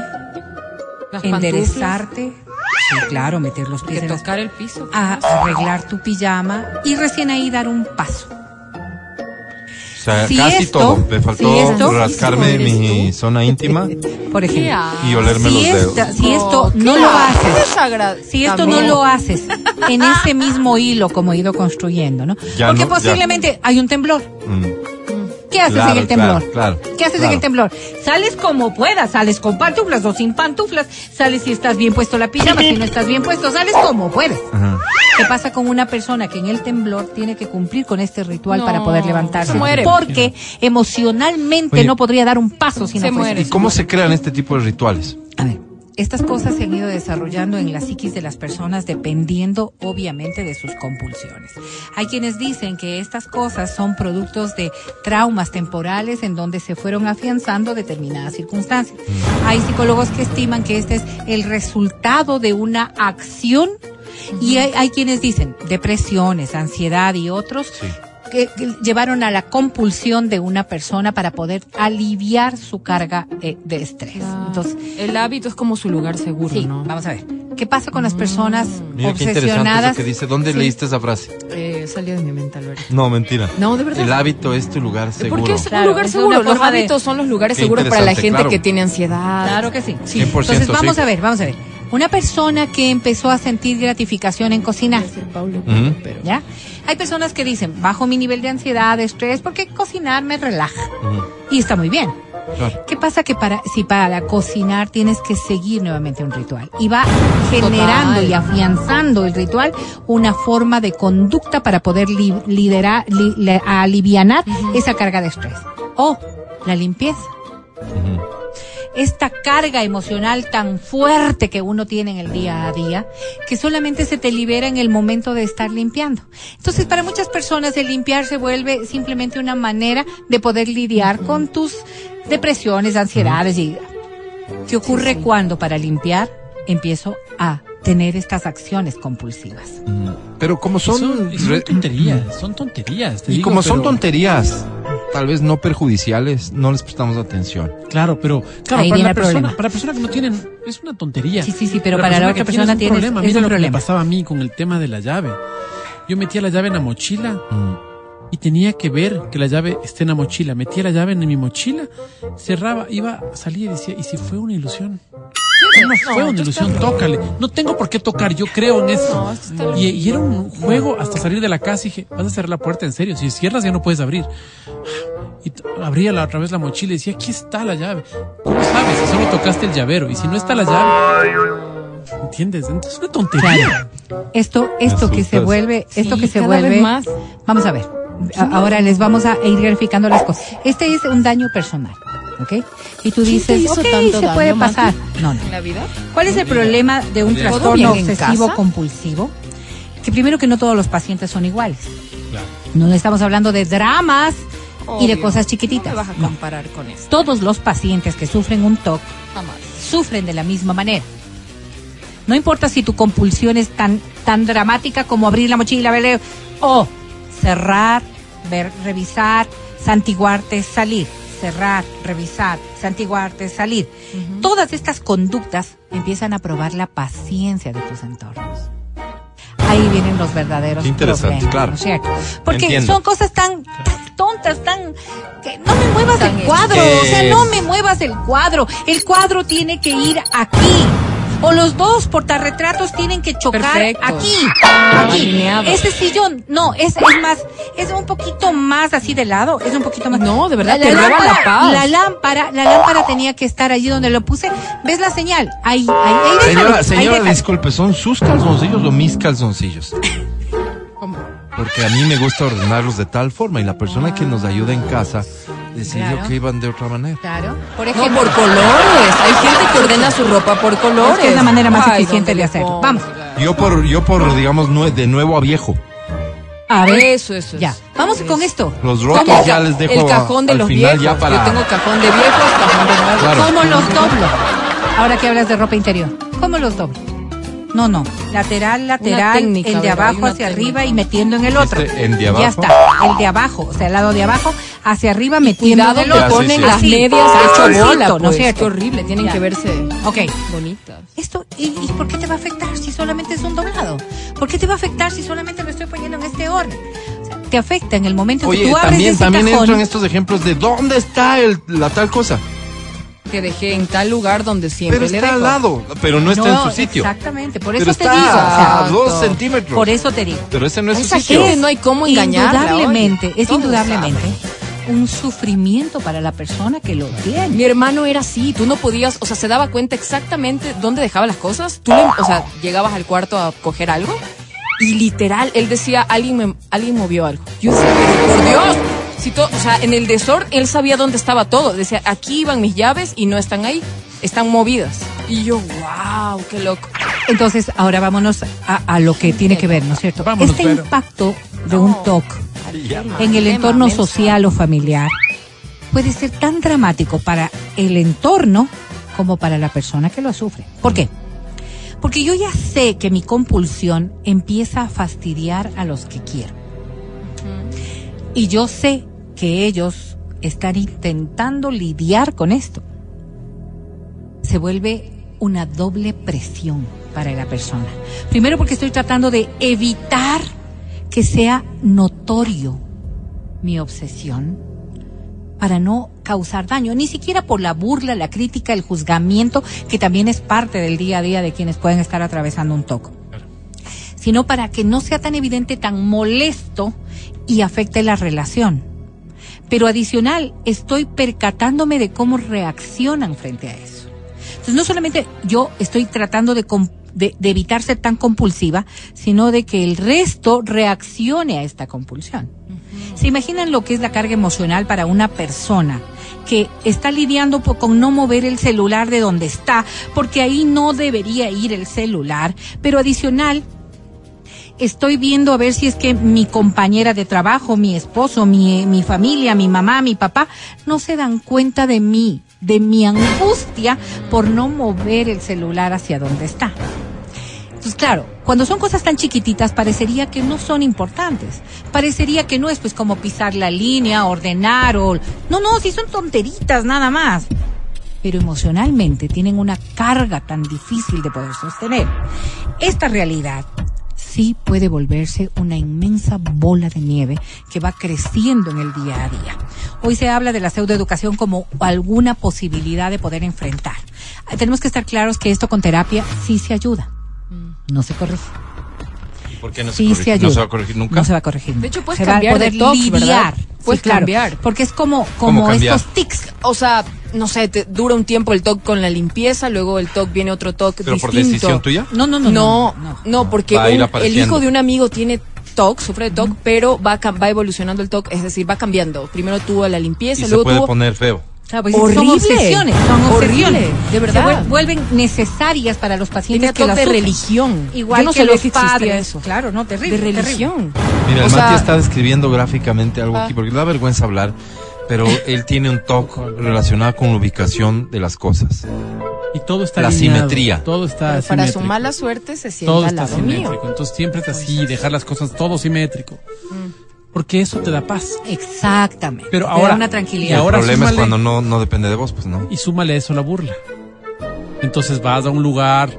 enderezarte, sí, claro, meter los pies que en las el piso. a arreglar tu pijama y recién ahí dar un paso. O sea, Si casi esto- todo. Me faltó si esto- rascarme mi zona íntima Por ejemplo. y olerme Si, los dedos. esta- si esto no lo haces, si esto no lo haces en ese mismo hilo como he ido construyendo, ¿no? Ya Porque no, ya. posiblemente hay un temblor. Mm. ¿Qué haces Claro, en el temblor? claro, claro, ¿Qué haces en el temblor? Sales como puedas, sales con pantuflas o sin pantuflas, sales si estás bien puesto la pijama, si no estás bien puesto, sales como puedes. Ajá. ¿Qué pasa con una persona que en el temblor tiene que cumplir con este ritual No, para poder levantarse? se muere. Porque emocionalmente Oye. no podría dar un paso sin muere. ¿Y cómo se crean este tipo de rituales? A ver, estas cosas se han ido desarrollando en la psiquis de las personas dependiendo obviamente de sus compulsiones. Hay quienes dicen que estas cosas son productos de traumas temporales en donde se fueron afianzando determinadas circunstancias. Hay psicólogos que estiman que este es el resultado de una acción y hay, hay quienes dicen depresiones, ansiedad y otros Sí. Que, que llevaron a la compulsión de una persona para poder aliviar su carga eh, de estrés. Entonces, el hábito es como su lugar seguro, Sí, ¿no? vamos a ver. ¿Qué pasa con las personas Mira qué interesante obsesionadas? eso que dice. ¿Dónde Sí. leíste esa frase? Eh, salió de mi mente, Alberto. No, mentira. No, de verdad. El hábito es tu lugar seguro. Porque es Claro, un lugar es seguro. Los de- hábitos son los lugares Qué seguros para la gente claro. que tiene ansiedad. Claro que sí. 100%, Entonces vamos sí. a ver, vamos a ver. Una persona que empezó a sentir gratificación en cocinar. ¿ya? Hay personas que dicen, bajo mi nivel de ansiedad, de estrés, porque cocinar me relaja. Y está muy bien. Claro. ¿Qué pasa que para si para cocinar tienes que seguir nuevamente un ritual y va generando Total. y afianzando el ritual una forma de conducta para poder li- liderar li- le- alivianar esa carga de estrés o la limpieza Ujú. Esta carga emocional tan fuerte que uno tiene en el día a día, que solamente se te libera en el momento de estar limpiando. Entonces, para muchas personas el limpiar se vuelve simplemente una manera de poder lidiar con tus depresiones, ansiedades y ¿qué ocurre cuando para limpiar empiezo a tener estas acciones compulsivas? Pero como Son, son... son tonterías, son tonterías. te Y digo, como son pero- tonterías, tal vez no perjudiciales, no les prestamos atención. Claro, pero claro, Ahí para viene la el persona, problema. para la persona que no tienen, es una tontería. Sí, sí, sí, pero para la otra tiene persona tienes- problema. es Mira un lo que me pasaba a mí con el tema de la llave. Yo metía la llave en la mochila Mm. y tenía que ver que la llave esté en la mochila. Metía la llave en mi mochila, cerraba, iba, salía y decía, ¿y si fue una ilusión? No, fue una ilusión, tócale. No tengo por qué tocar, yo creo en eso. No, esto está y, y era un juego hasta salir de la casa y dije, vas a cerrar la puerta en serio. Si cierras ya no puedes abrir. Y abría la, otra vez la mochila y decía, aquí está la llave. ¿Cómo sabes? Si solo tocaste el llavero. Y si no está la llave. ¿Entiendes? Entonces es una tontería. Esto, esto que se vuelve, esto Sí, que se vuelve más. Vamos a ver. Ahora les vamos a ir verificando las cosas. Este es un daño personal, ¿ok? Y tú dices, hizo ok, tanto se daño, puede Mati? pasar. No, no. ¿En la vida? ¿Cuál es el problema de un ¿Todo trastorno obsesivo compulsivo? Que primero que no todos los pacientes son iguales. No estamos hablando de dramas y de cosas No chiquititas. me vas a comparar con eso. Todos los pacientes que sufren un TOC Jamás. sufren de la misma manera. No importa si tu compulsión es tan, tan dramática como abrir la mochila, ver, o cerrar, ver, revisar, santiguarte, salir, cerrar, revisar, santiguarte, salir. Todas estas conductas empiezan a probar la paciencia de tus entornos. Ahí vienen los verdaderos Qué interesante, problemas, claro. ¿no es cierto? Porque Entiendo. son cosas tan, tan tontas, tan que no me muevas Tan el cuadro, o sea, no me muevas el cuadro. El cuadro tiene que ir aquí. O los dos portarretratos tienen que chocar Perfecto. aquí. Aquí. Ese sillón, no, es, es más, es un poquito más así de lado, es un poquito más. No, de verdad, te roba lámpara, la paz. La lámpara, la lámpara tenía que estar allí donde lo puse. ¿Ves la señal? Ahí, ahí, ahí Señora, ahí señora, disculpe, ¿son sus calzoncillos o mis calzoncillos? Porque a mí me gusta ordenarlos de tal forma y la persona que nos ayuda en casa decidió Claro. que iban de otra manera. Claro. Por No, ejemplo, por colores. Hay gente que ordena su ropa por colores. es que es la manera más Ay, eficiente ¿dónde de hacerlo. pongo? Vamos. Yo por, yo por, digamos, nue- de nuevo a viejo. A ver. Eso, eso. Ya. eso. Vamos con esto. Los ¿Cómo? rotos ya les dejo El cajón de los viejos. ya para... Yo tengo cajón de viejos, cajón de nuevos. Claro. ¿Cómo los doblo? Ahora que hablas de ropa interior. ¿Cómo los doblo? No, no. Lateral, lateral, técnica, el de abajo hacia técnica. arriba y metiendo en el otro. Este, ¿en de Ya abajo? está. El de abajo, o sea, el lado de abajo, hacia arriba metiendo Cuidado en el Ya, otro. ponen sí. las medias hecho cachorrito, bola, ¿no pues. es cierto? Qué horrible, tienen Ya. que verse Ok. bonitas. Esto, ¿y, ¿y por qué te va a afectar si solamente es un doblado? ¿Por qué te va a afectar si solamente lo estoy poniendo en este orden? Te afecta en el momento en que tú abres también, ese también cajón. entran estos ejemplos de dónde está el, la tal cosa. Que dejé en tal lugar donde siempre Pero le está dejo. al lado, pero no está en su sitio. Exactamente, por eso Pero te está digo. a dos centímetros. por eso te digo. Pero ese no es su sitio. gente no hay cómo engañarla. Indudablemente, es Todos indudablemente saben. un sufrimiento para la persona que lo tiene. Mi hermano era así, tú no podías, o sea, se daba cuenta exactamente dónde dejaba las cosas. Tú, le- o sea, llegabas al cuarto a coger algo Y literal, él decía, alguien, me, alguien movió algo. Yo decía, pero por Dios. Si o sea, en el desorden, él sabía dónde estaba todo. Decía, aquí iban mis llaves y no están ahí. Están movidas. Y yo, wow, qué loco. Entonces, ahora vámonos a, a lo que tiene que ver, ¿no es cierto? Vámonos, este Vero. impacto de un TOC en el entorno social o familiar puede ser tan dramático para el entorno como para la persona que lo sufre. ¿Por qué? Porque yo ya sé que mi compulsión empieza a fastidiar a los que quiero. Y yo sé que ellos están intentando lidiar con esto. Se vuelve una doble presión para la persona. Primero porque estoy tratando de evitar que sea notorio mi obsesión para no causar daño, ni siquiera por la burla, la crítica, el juzgamiento, que también es parte del día a día de quienes pueden estar atravesando un toco, sino para que no sea tan evidente, tan molesto y afecte la relación. Pero adicional, estoy percatándome de cómo reaccionan frente a eso. Entonces, no solamente yo estoy tratando de, de evitar ser tan compulsiva, sino de que el resto reaccione a esta compulsión. ¿Se imaginan lo que es la carga emocional para una persona que está lidiando con no mover el celular de donde está, porque ahí no debería ir el celular, pero adicional estoy viendo a ver si es que mi compañera de trabajo, mi esposo, mi, mi familia, mi mamá, mi papá, no se dan cuenta de mí, de mi angustia por no mover el celular hacia donde está. Entonces, claro, cuando son cosas tan chiquititas, parecería que no son importantes. Parecería que no es pues como pisar la línea, ordenar o... No, no, si son tonteritas nada más. Pero emocionalmente tienen una carga tan difícil de poder sostener. Esta realidad sí puede volverse una inmensa bola de nieve que va creciendo en el día a día. Hoy se habla de la pseudoeducación como alguna posibilidad de poder enfrentar. Tenemos que estar claros que esto con terapia sí se ayuda. No se corrige. ¿Y por qué no se Sí se ayuda. ¿No se va a corregir nunca? No se va a corregir. De hecho, puedes se va a cambiar poder de lidiar. Puedes Sí, claro, cambiar. Porque es como, ¿Cómo como estos tics. O sea, no sé, te dura un tiempo el TOC con la limpieza, luego el TOC viene otro TOC ¿Pero distinto. por decisión tuya? No, no, no. No, no, porque a ir un- el hijo de un amigo tiene TOC, sufre de TOC, pero va, cam- va evolucionando el TOC, es decir, va cambiando. Primero tuvo la Y limpieza, se luego puede tuvo... poner feo. Claro, pues Horrible. Son obsesiones, son Horrible, obsesiones. de verdad. Se vuel- vuelven necesarias para los pacientes Tiene que las de religión. Igual Yo no que los que padres. eso. Claro, no, terrible. De terrible. religión. Mira, O el sea- Mati está describiendo gráficamente algo Ah. aquí, porque le da vergüenza hablar, pero él tiene un toque relacionado con la ubicación de las cosas. Y todo está La alineado, simetría. Todo está Pero para su mala suerte se sienta todo al está lado simétrico. mío. Entonces siempre es así, dejar las cosas todo simétrico. Porque eso te da paz. Exactamente. Pero Te ahora- da una y tranquilidad. ahora el problema súmale- es cuando no, no depende de vos, pues no. Y súmale a eso la burla. Entonces vas a un lugar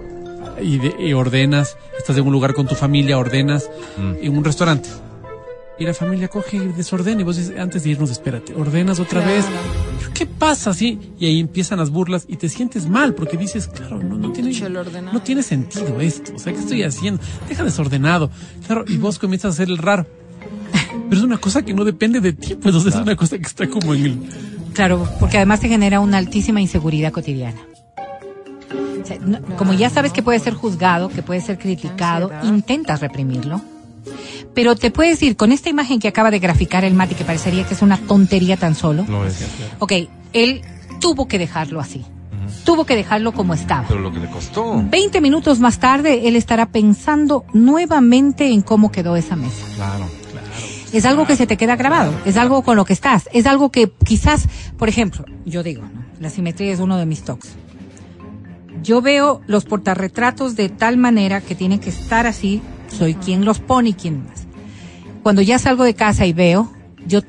y, de- y ordenas, estás en un lugar con tu familia, ordenas Mm. en un restaurante. Y la familia coge y desordena y vos dices, antes de irnos, espérate, ordenas otra vez. ¿Qué pasa? Sí, y ahí empiezan las burlas y te sientes mal porque dices, claro, no, no tiene, no tiene sentido esto. O sea, ¿qué estoy haciendo? Deja desordenado. Claro, y vos comienzas a hacer el raro. Pero es una cosa que no depende de ti, pues o sea, es una cosa que está como en el... Claro, porque además te genera una altísima inseguridad cotidiana. O sea, no- como ya sabes que puede ser juzgado, que puede ser criticado, intentas reprimirlo. Pero te puedes ir con esta imagen que acaba de graficar el Mati, que parecería que es una tontería tan solo. No es. Ok, él tuvo que dejarlo así. Tuvo que dejarlo como estaba. Pero lo que le costó. Veinte minutos más tarde, él estará pensando nuevamente en cómo quedó esa mesa. Claro. Es algo que se te queda grabado, es algo con lo que estás, es algo que quizás, por ejemplo, yo digo, ¿no? la simetría es uno de mis toques. Yo veo los portarretratos de tal manera que tienen que estar así, soy quien los pone y quien más. Cuando ya salgo de casa y veo, yo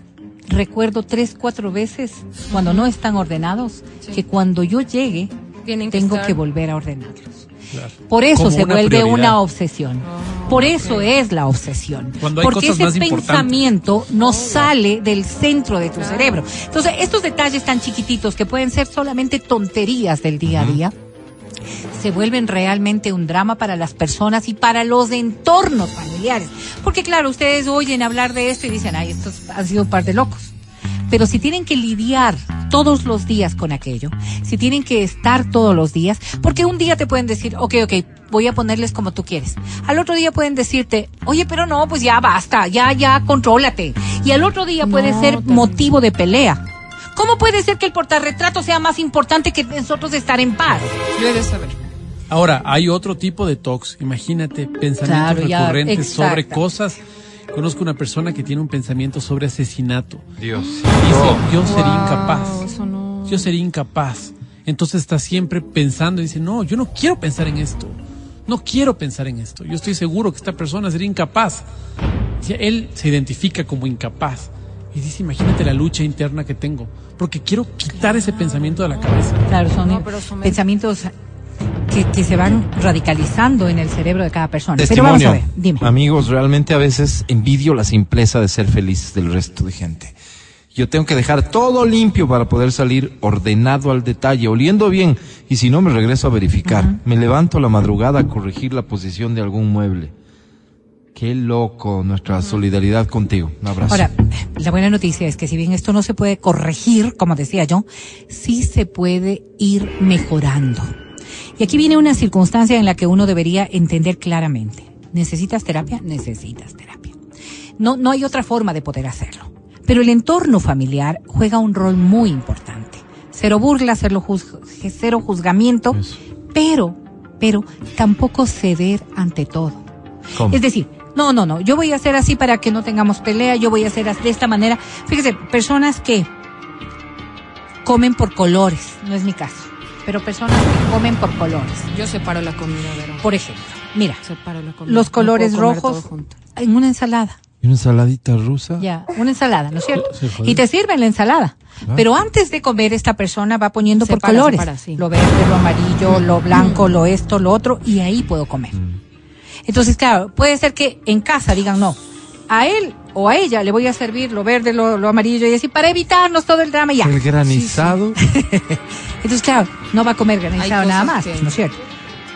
recuerdo tres, cuatro veces, cuando no están ordenados, Sí. que cuando yo llegue, Tienen que tengo estar- que volver a ordenarlos. Por eso Como se una vuelve prioridad. una obsesión. Por eso es la obsesión. Cuando hay Porque cosas ese pensamiento no sale del centro de tu cerebro. Entonces, estos detalles tan chiquititos que pueden ser solamente tonterías del día a día, se vuelven realmente un drama para las personas y para los entornos familiares. Porque claro, ustedes oyen hablar de esto y dicen, ay, estos han sido un par de locos. Pero si tienen que lidiar todos los días con aquello, si tienen que estar todos los días, porque un día te pueden decir, ok, ok, voy a ponerles como tú quieres. Al otro día pueden decirte, oye, pero no, pues ya basta, ya, ya, contrólate. Y al otro día puede No, ser motivo de pelea. ¿Cómo puede ser que el portarretrato sea más importante que nosotros estar en paz? Debes saber. Ahora, hay otro tipo de talks. Imagínate, pensamientos Claro, ya, recurrentes sobre cosas. Conozco una persona que tiene un pensamiento sobre asesinato. Dios. Dice, yo sería Wow, incapaz. eso no. Yo sería incapaz. Entonces está siempre pensando y dice, no, yo no quiero pensar en esto. No quiero pensar en esto. Yo estoy seguro que esta persona sería incapaz. Él se identifica como incapaz. Y dice, imagínate la lucha interna que tengo. Porque quiero quitar ese pensamiento de la cabeza. Claro, son No, pero son- pensamientos que, que se van radicalizando en el cerebro de cada persona. Pero vamos a Testimonio. ver, dime. Amigos, realmente a veces envidio la simpleza de ser feliz del resto de gente. Yo tengo que dejar todo limpio para poder salir ordenado al detalle, oliendo bien, y si no me regreso a verificar. Me levanto a la madrugada a corregir la posición de algún mueble. Qué loco nuestra solidaridad contigo. Un abrazo. Ahora, la buena noticia es que si bien esto no se puede corregir, como decía yo, sí se puede ir mejorando. Y aquí viene una circunstancia en la que uno debería entender claramente. ¿Necesitas terapia? Necesitas terapia. No, no hay otra forma de poder hacerlo. Pero el entorno familiar juega un rol muy importante. Cero burla, cero, juz- cero juzgamiento, Eso. pero, pero tampoco ceder ante todo. ¿Cómo? Es decir, no, no, no, yo voy a hacer así para que no tengamos pelea, yo voy a hacer de esta manera. Fíjese, personas que comen por colores, no es mi caso, pero personas que comen por colores. Yo separo la comida, Vero. Por ejemplo, mira, Separo la comida. los colores rojos en una ensalada. ¿Y una ensaladita rusa? Ya, una ensalada, ¿no es cierto? Sí, joder. y te sirven la ensalada. Pero antes de comer, esta persona va poniendo por colores. separa, sí. Lo verde, lo amarillo, lo blanco, lo esto, lo otro, y ahí puedo comer. Entonces, claro, puede ser que en casa digan no. A él o a ella le voy a servir lo verde, lo, lo amarillo y así para evitarnos todo el drama y ya. El granizado. Entonces, claro, no va a comer granizado nada más, que- ¿no es cierto?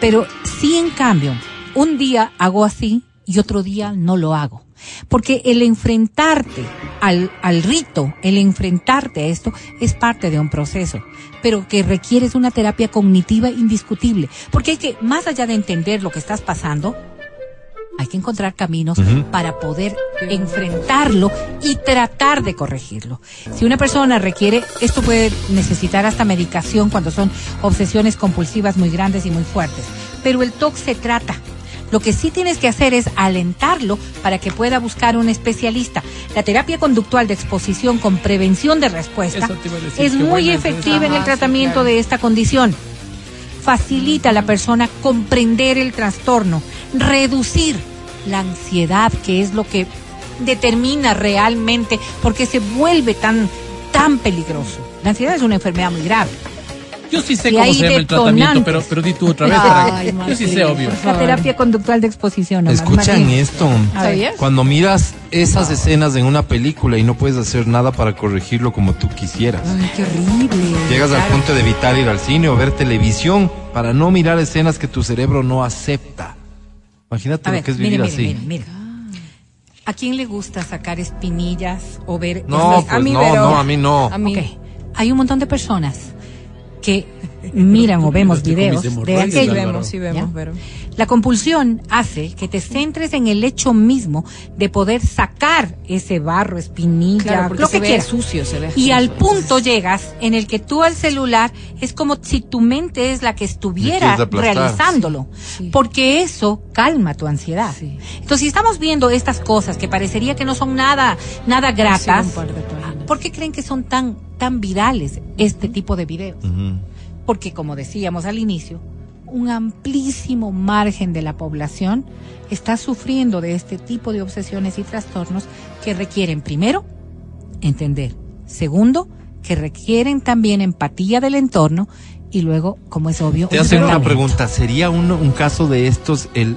Pero sí, en cambio, un día hago así y otro día no lo hago. Porque el enfrentarte al, al rito, el enfrentarte a esto, es parte de un proceso, pero que requieres una terapia cognitiva indiscutible. Porque hay que, más allá de entender lo que estás pasando, hay que encontrar caminos para poder enfrentarlo y tratar de corregirlo. Si una persona requiere, esto puede necesitar hasta medicación cuando son obsesiones compulsivas muy grandes y muy fuertes, pero el TOC se trata. Lo que sí tienes que hacer es alentarlo para que pueda buscar un especialista. La terapia conductual de exposición con prevención de respuesta es muy buena, efectiva en el sí, tratamiento claro. de esta condición facilita a la persona comprender el trastorno, reducir la ansiedad, que es lo que determina realmente por qué se vuelve tan, tan peligroso. La ansiedad es una enfermedad muy grave. Yo sí sé Y cómo se llama el tratamiento, pero, pero di tú otra vez. Ay, para que- Yo sí sé, obvio. La terapia conductual de exposición. nomás, Escuchan María. esto. Cuando miras esas escenas en una película y no puedes hacer nada para corregirlo como tú quisieras. Ay, qué horrible. Llegas al punto de evitar ir al cine o ver televisión para no mirar escenas que tu cerebro no acepta. Imagínate A lo ver, que es vivir mire, así. mire, mire. ¿A quién le gusta sacar espinillas o ver No, pues mí, no, Vero. no, a mí no. A mí. Ok. Hay un montón de personas que miran o vemos videos de aquello. Vemos, sí vemos, pero. La compulsión hace que te centres en el hecho mismo de poder sacar ese barro, espinilla, Claro, porque lo se que ve quieras. sucio, se ve. Y al punto llegas en el que tú al celular es como si tu mente es la que estuviera realizándolo, Sí. porque eso calma tu ansiedad. Sí. Entonces, si estamos viendo estas cosas que parecería que no son nada, nada Sí, gratas, un par de páginas. ¿Por qué creen que son tan, tan virales este tipo de videos? Porque, como decíamos al inicio, un amplísimo margen de la población está sufriendo de este tipo de obsesiones y trastornos que requieren, primero, entender. Segundo, que requieren también empatía del entorno y luego, como es obvio, Te un hacen una pregunta. ¿Sería un, un caso de estos el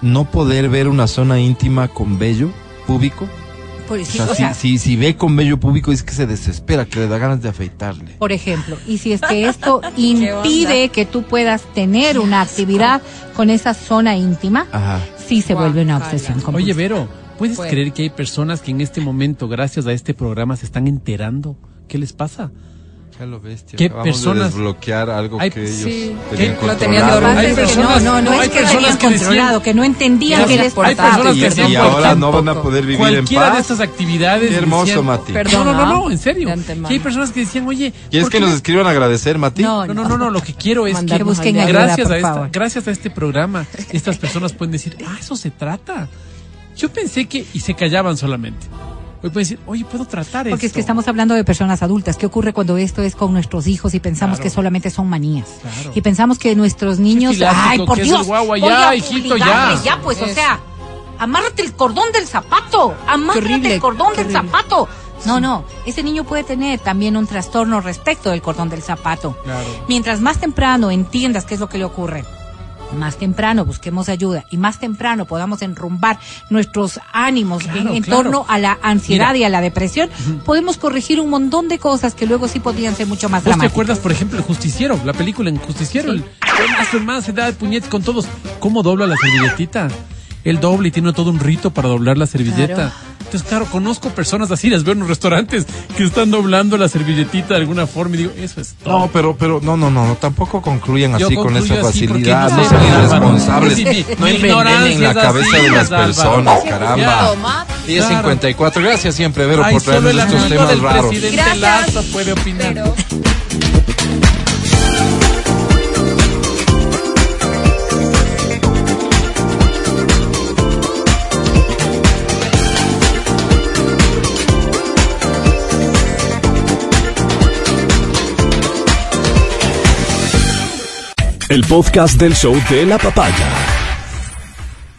no poder ver una zona íntima con vello púbico? Por, O sí, sea, o si, sea, si, si ve con vello público es que se desespera, que le da ganas de afeitarle. por ejemplo, y si es que esto impide que tú puedas tener una actividad con esa zona íntima, Ajá. sí se vuelve una obsesión. Oye, compulsiva. Vero, ¿puedes Bueno. creer que hay personas que en este momento, gracias a este programa, se están enterando? ¿Qué les pasa? Ya lo bestia. ¿Qué Acabamos personas- de desbloquear algo Hay- que ellos sí, tenían controlado. Hay personas- no, no, no, hay es que personas que decían- controlado, que no entendían que les Hay personas Y, que y ahora no van a poder vivir en Cualquiera paz. de estas actividades. Qué hermoso, decían- Mati. Perdón, No, no, no, no, en serio. Que hay personas que decían, oye. ¿Quieres ¿por que nos no- escriban a agradecer, Mati? No, No, no, no, no, lo que quiero es que, busquen gracias a esta, gracias a este programa, estas personas pueden decir, ah, eso se trata. Yo pensé que, y se callaban solamente. Hoy pueden decir, oye, puedo tratar Porque es esto. que estamos hablando de personas adultas. ¿Qué ocurre cuando esto es con nuestros hijos y pensamos Claro. que solamente son manías? Claro. Y pensamos que nuestros niños, ay, por es Dios, guagua, ya, a hijito, ya". ya, pues, o sea, amárrate el cordón del zapato, amárrate horrible, el cordón del zapato. No, no, ese niño puede tener también un trastorno respecto del cordón del zapato. Claro. Mientras más temprano entiendas qué es lo que le ocurre, más temprano busquemos ayuda y más temprano podamos enrumbar nuestros ánimos Claro, en, en claro. torno a la ansiedad Mira. y a la depresión, podemos corregir un montón de cosas que luego sí podrían ser mucho más ¿Vos te dramáticas. acuerdas, por ejemplo, el Justiciero? La película en Justiciero. El buenazo, hermano, se da de puñetes con todos. ¿Cómo dobla la servilletita? Él dobla y tiene todo un rito para doblar la servilleta. Claro. Entonces, claro, conozco personas así, las veo en los restaurantes que están doblando la servilletita de alguna forma y digo, eso es todo. No, pero, pero, no, no, no, no, tampoco concluyan Yo así con esa así facilidad, no no sean irresponsables, Sí, mi- no envenenen la cabeza así, de las Álvaro. personas, caramba. Toma. 10.54, gracias siempre, Vero, Ay, por traernos el estos temas raros. presidente Gracias. Lazo puede opinar. Pero- El podcast del show de la papaya.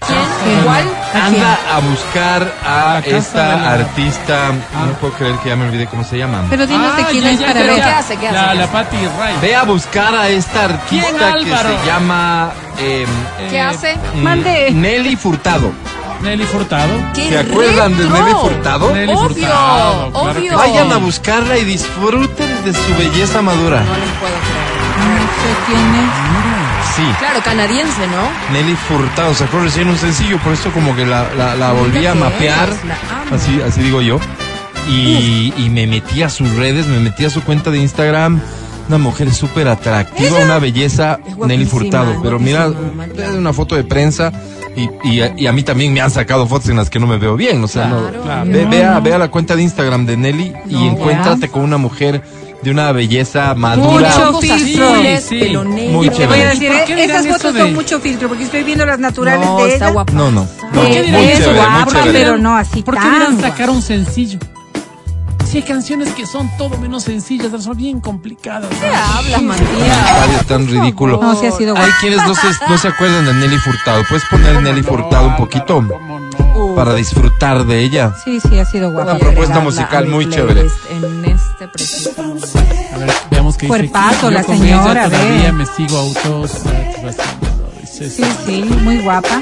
¿Quién? ¿Igual? Anda a buscar a esta artista, no puedo creer que ya me olvidé cómo se llama. Pero dinos de Ah, quién ya, es ya, para ver. ¿Qué hace? ¿Qué hace? La, ¿Qué la? Patti Ray. Ve a buscar a esta ¿Quién, artista que se llama eh, ¿Qué Eh, hace? mm, Mande. Nelly Furtado. Nelly Furtado. ¿Qué ¿Se acuerdan de? Nelly Furtado? Nelly Obvio, Furtado, claro obvio. Vayan a buscarla y disfruten de su belleza madura. No les puedo creer. No sé quién es. Sí. Claro, canadiense, ¿no? Nelly Furtado sacó recién un sencillo, por eso como que la, la, la volví a mapear, la así, así digo yo, y, y me metí a sus redes, me metí a su cuenta de Instagram, una mujer súper atractiva, una belleza, Nelly Furtado, pero mira, una foto de prensa y, y, a- y a mí también me han sacado fotos en las que no me veo bien, o sea, no- Claro. Claro. ve, No, vea, no. vea la cuenta de Instagram de Nelly y No, encuéntrate vea. con una mujer de una belleza madura. Mucho filtro. Sí, sí. pelo negro. Muy Te voy a chévere. decir, ¿Por qué eh, esas fotos de- son mucho filtro, porque estoy viendo las naturales No, de está ella. No, no, no, Eh, muy es chévere, muy guapa, chévere. pero no así ¿Por qué tan sacar un sencillo? Si hay canciones que son todo menos sencillas, son bien complicadas. ¿Qué hablas, Matías? Ay, es tan ridículo. No, sí ha sido Hay quienes no se, no se acuerdan de Nelly Furtado. ¿Puedes poner Nelly Furtado un poquito para disfrutar de ella? Sí, sí, ha sido guapa. Una propuesta musical muy chévere. En este preciso. A ver, veamos qué dice. Cuerpazo, la señora, ella todavía ve. me sigo autos. Sí, sí, muy guapa.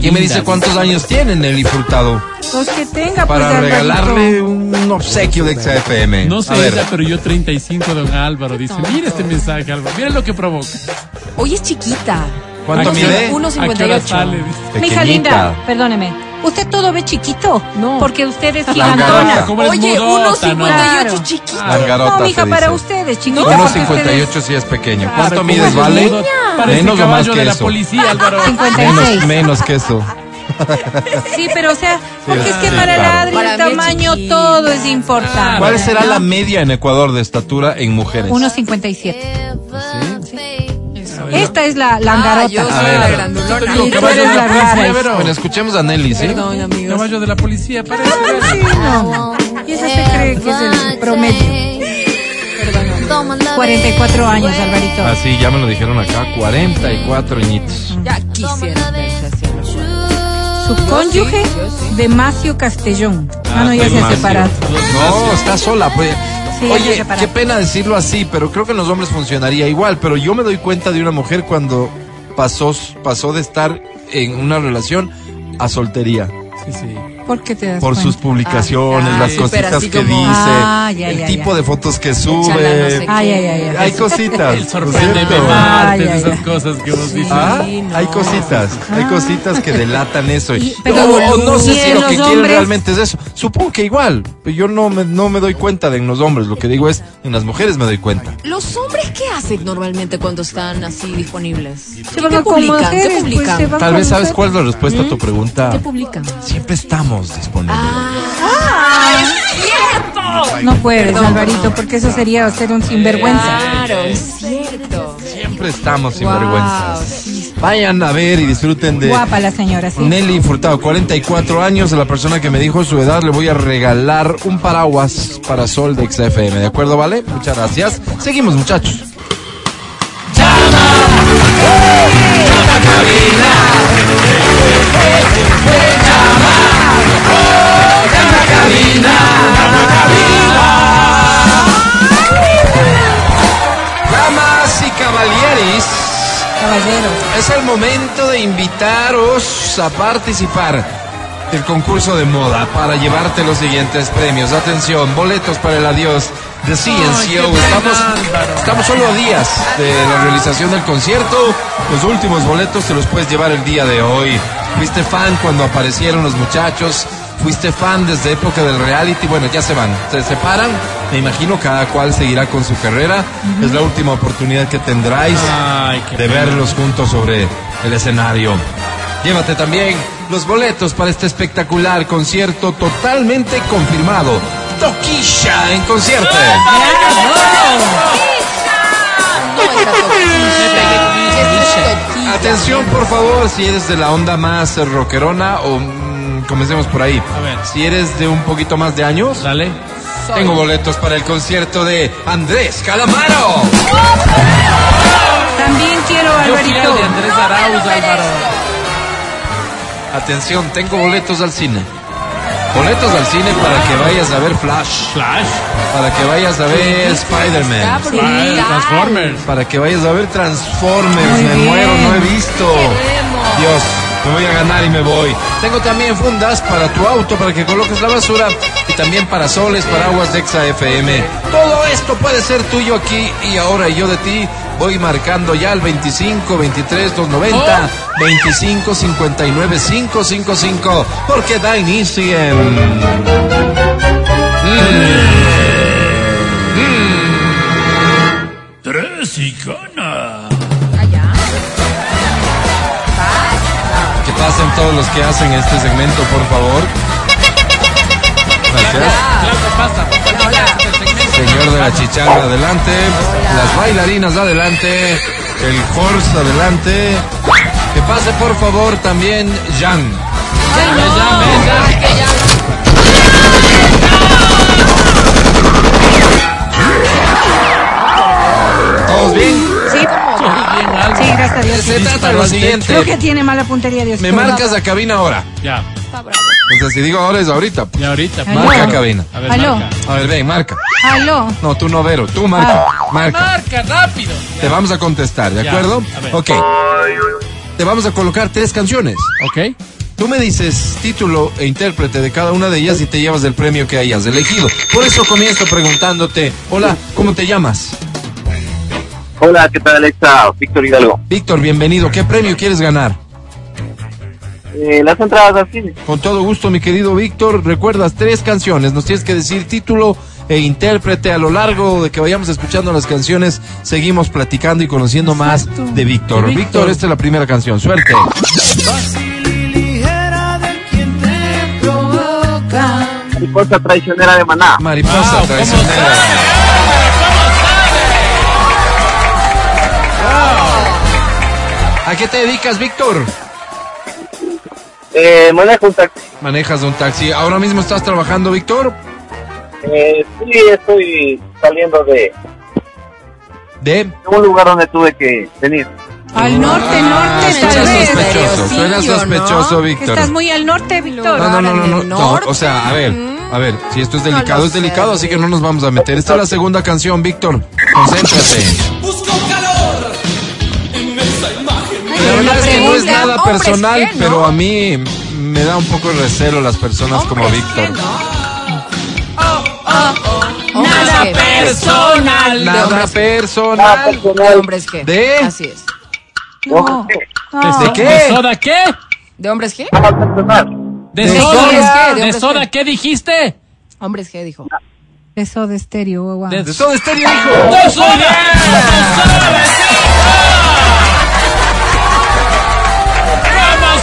¿Quién me dice cuántos años tiene Nelly Furtado? Pues que tenga, pues, Para Alvarito. regalarle un obsequio de XFM. No sé ella, pero yo 35, don Álvaro. Dice, mira este mensaje, Álvaro. Mira lo que provoca. Oye, es chiquita. ¿cuánto ¿A qué mide? Uno- ¿A qué hora 1.58. sale? Dice. Mi hija Pequeñita. linda, perdóneme. ¿Usted todo ve chiquito? No. Porque usted es gigantona. Oye, modota, 1.58 ¿no? Claro. chiquito. Langarota No, mija, para ustedes, chiquito. Uno porque ustedes- 58 sí es pequeño. ¿Cuánto mides, vale? Menos o más que de la policía, Álvaro. 56. Menos, menos que eso. Sí, pero o sea, porque es que sí, para claro. la Adri Para el tamaño chiquita. todo es importante. ¿Cuál será la media en Ecuador de estatura en mujeres? 1.57. Eso. Esta es la langarota. Ah, yo A soy ver. la grandulona. Y tú eres la rara. Bueno, escuchemos a Nelly, ¿sí? Perdón, amigos. Caballo de la policía, parece. Sí, no. Y esa se cree que es el promedio. 44 años, Alvarito. Ah, sí, ya me lo dijeron acá, 44 añitos. Ya quisiera Su cónyuge, Demasio Castellón. Ah, no, ya se ha Demasio. separado. No, está sola. Pues. Sí, se Oye, qué pena decirlo así, pero creo que en los hombres funcionaría igual. Pero yo me doy cuenta de una mujer cuando pasó, pasó de estar en una relación a soltería. Sí, sí. ¿Por qué te das por sus publicaciones, Ah, las cositas que como- dice, Ah, ya, el ya, tipo ya. de fotos que Chala, sube. no sé Ay, ay, ay, ay. Hay cositas. El esas ay. cosas que vos dices. Ah, no. hay cositas, hay cositas que delatan eso. Y- o, pero- no sé si lo que quieren realmente es eso. Supongo que igual, pero yo no me, no me doy cuenta de en los hombres. Lo que digo es, en las mujeres me doy cuenta. ¿Los hombres qué hacen normalmente cuando están así disponibles? Se ¿Qué, van qué pues, publican? se van Tal vez sabes cuál es la respuesta a tu pregunta. ¿Qué publican? Siempre estamos disponibles. ¡Ah! ¡Es cierto! No puedes, Perdón, Alvarito, porque eso sería ser un sinvergüenza. Claro, es cierto. Siempre estamos sin Wow, vergüenzas. sí. Vayan a ver y disfruten de Guapa la señora, sí. Nelly Furtado, 44 años. A la persona que me dijo su edad le voy a regalar un paraguas para Sol de XFM. ¿De acuerdo, vale? Muchas gracias. Seguimos, muchachos. Damas y caballeros. Es el momento de invitaros a participar del concurso de moda para llevarte los siguientes premios. Atención, boletos para el adiós de CNCO. Estamos, estamos solo a días de la realización del concierto. Los últimos boletos te los puedes llevar el día de hoy. Fuiste fan cuando aparecieron los muchachos. Fuiste fan desde época del reality. Bueno, ya se van, se separan. Me imagino cada cual seguirá con su carrera. Es la última oportunidad que tendráis Ay, de pena. verlos juntos sobre el escenario. Llévate también los boletos para este espectacular concierto totalmente confirmado. Toquisha en concierto. Toquilla. Toquilla. Atención, por favor, si eres de la onda más rockerona o mm, comencemos por ahí. A ver. Si eres de un poquito más de años, Dale. tengo boletos para el concierto de Andrés Calamaro. También quiero, Yo Alvarito. al de Andrés Arauz, Álvaro. Atención, tengo boletos al cine. Boletos al cine para que vayas a ver Flash. Flash. Para que vayas a ver Spider-Man. Transformers. Para que vayas a ver Transformers. Muy me bien. muero, no he visto. Dios, me voy a ganar y me voy. Tengo también fundas para tu auto, para que coloques la basura. Y también para soles, paraguas de Exa FM. Todo esto puede ser tuyo aquí y ahora. Yo de ti voy marcando ya el 25, 23, 290, 25, 59, 555. Porque da inicio en... Tres y gana. Pasen todos los que hacen este segmento, por favor. Gracias. Este. Señor de la chicharra, adelante. Las bailarinas, adelante. El horse, adelante. Que pase, por favor, también Jan. ¿Todos bien? Sí, Sí, gracias a Dios. Se trata de lo siguiente. Creo que tiene mala puntería, Dios. Me marcas a cabina ahora. Ya. Está bravo. O sea, si digo ahora es ahorita. Y ahorita. Aló. Marca cabina. A ver, Aló. marca. A ver, ven, marca. Aló. No, tú no, Vero. Tú marca. Marca. Marca, rápido. Te vamos a contestar, ¿de Ya, acuerdo? a ver. Ok. Te vamos a colocar tres canciones. Ok. Tú me dices título e intérprete de cada una de ellas y te llevas el premio que hayas elegido. Por eso comienzo preguntándote, hola, ¿cómo te llamas? Hola, ¿qué tal Alexa? Víctor Hidalgo. Víctor, bienvenido. ¿Qué premio quieres ganar? Eh, las entradas al cine. Con todo gusto, mi querido Víctor. Recuerdas tres canciones. Nos tienes que decir título e intérprete. A lo largo de que vayamos escuchando las canciones, seguimos platicando y conociendo más de Víctor. Víctor. Víctor, esta es la primera canción. Suerte. Mariposa traicionera de Maná. Mariposa Wow, traicionera. ¿A qué te dedicas, Víctor? Eh, manejo un taxi. Manejas un taxi. ¿Ahora mismo estás trabajando, Víctor? Eh, sí, estoy saliendo de De... un lugar donde tuve que venir. Al norte, Ah, norte, suena tal vez. sospechoso, suena sospechoso, ¿no? Víctor. Estás muy al norte, Víctor. No, no, no, no, no, no, o sea, a ver, a ver, si esto es delicado, es delicado, sé, así que no nos vamos a meter. Esta es la segunda canción, Víctor. Concéntrate. La verdad es es nada hombres, personal, ¿qué, no? pero a mí me da un poco de recelo las personas como Víctor. G, ¿no? Hombres Nada personal. Nada personal. De hombres G. ¿De? Así es. No. ¿De qué? ¿De soda qué? ¿De hombres G? ¿De ¿De soda? hombres qué? ¿De ¿De hombres soda qué? qué dijiste? Hombres G, dijo. De estéreo, guau. De- De Soda Stereo, hijo. ¡De soda! ¡De ¡Vamos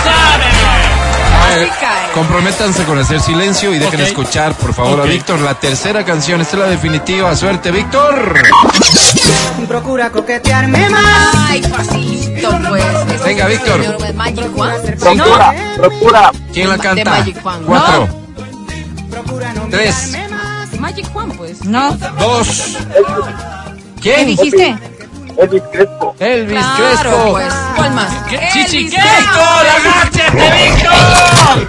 a ver! Así cae. Comprométanse con hacer silencio y dejen Ok. escuchar, por favor, a Víctor. La tercera canción, esta es la definitiva. Suerte, Víctor. Procura coquetearme más. Ay, facilito, pues. Venga, Víctor. Procura, procura. ¿Quién la De canta? Magic Juan. Cuatro, Procura no tres. Magic Juan, pues. No. dos. ¿Qué ¿Quién? dijiste? Elvis Crespo. Elvis Claro, Crespo. pues. ¿Cuál más? ¿Qué? ¡Chichi! Crespo. ¡Víctor, agáchate, Víctor!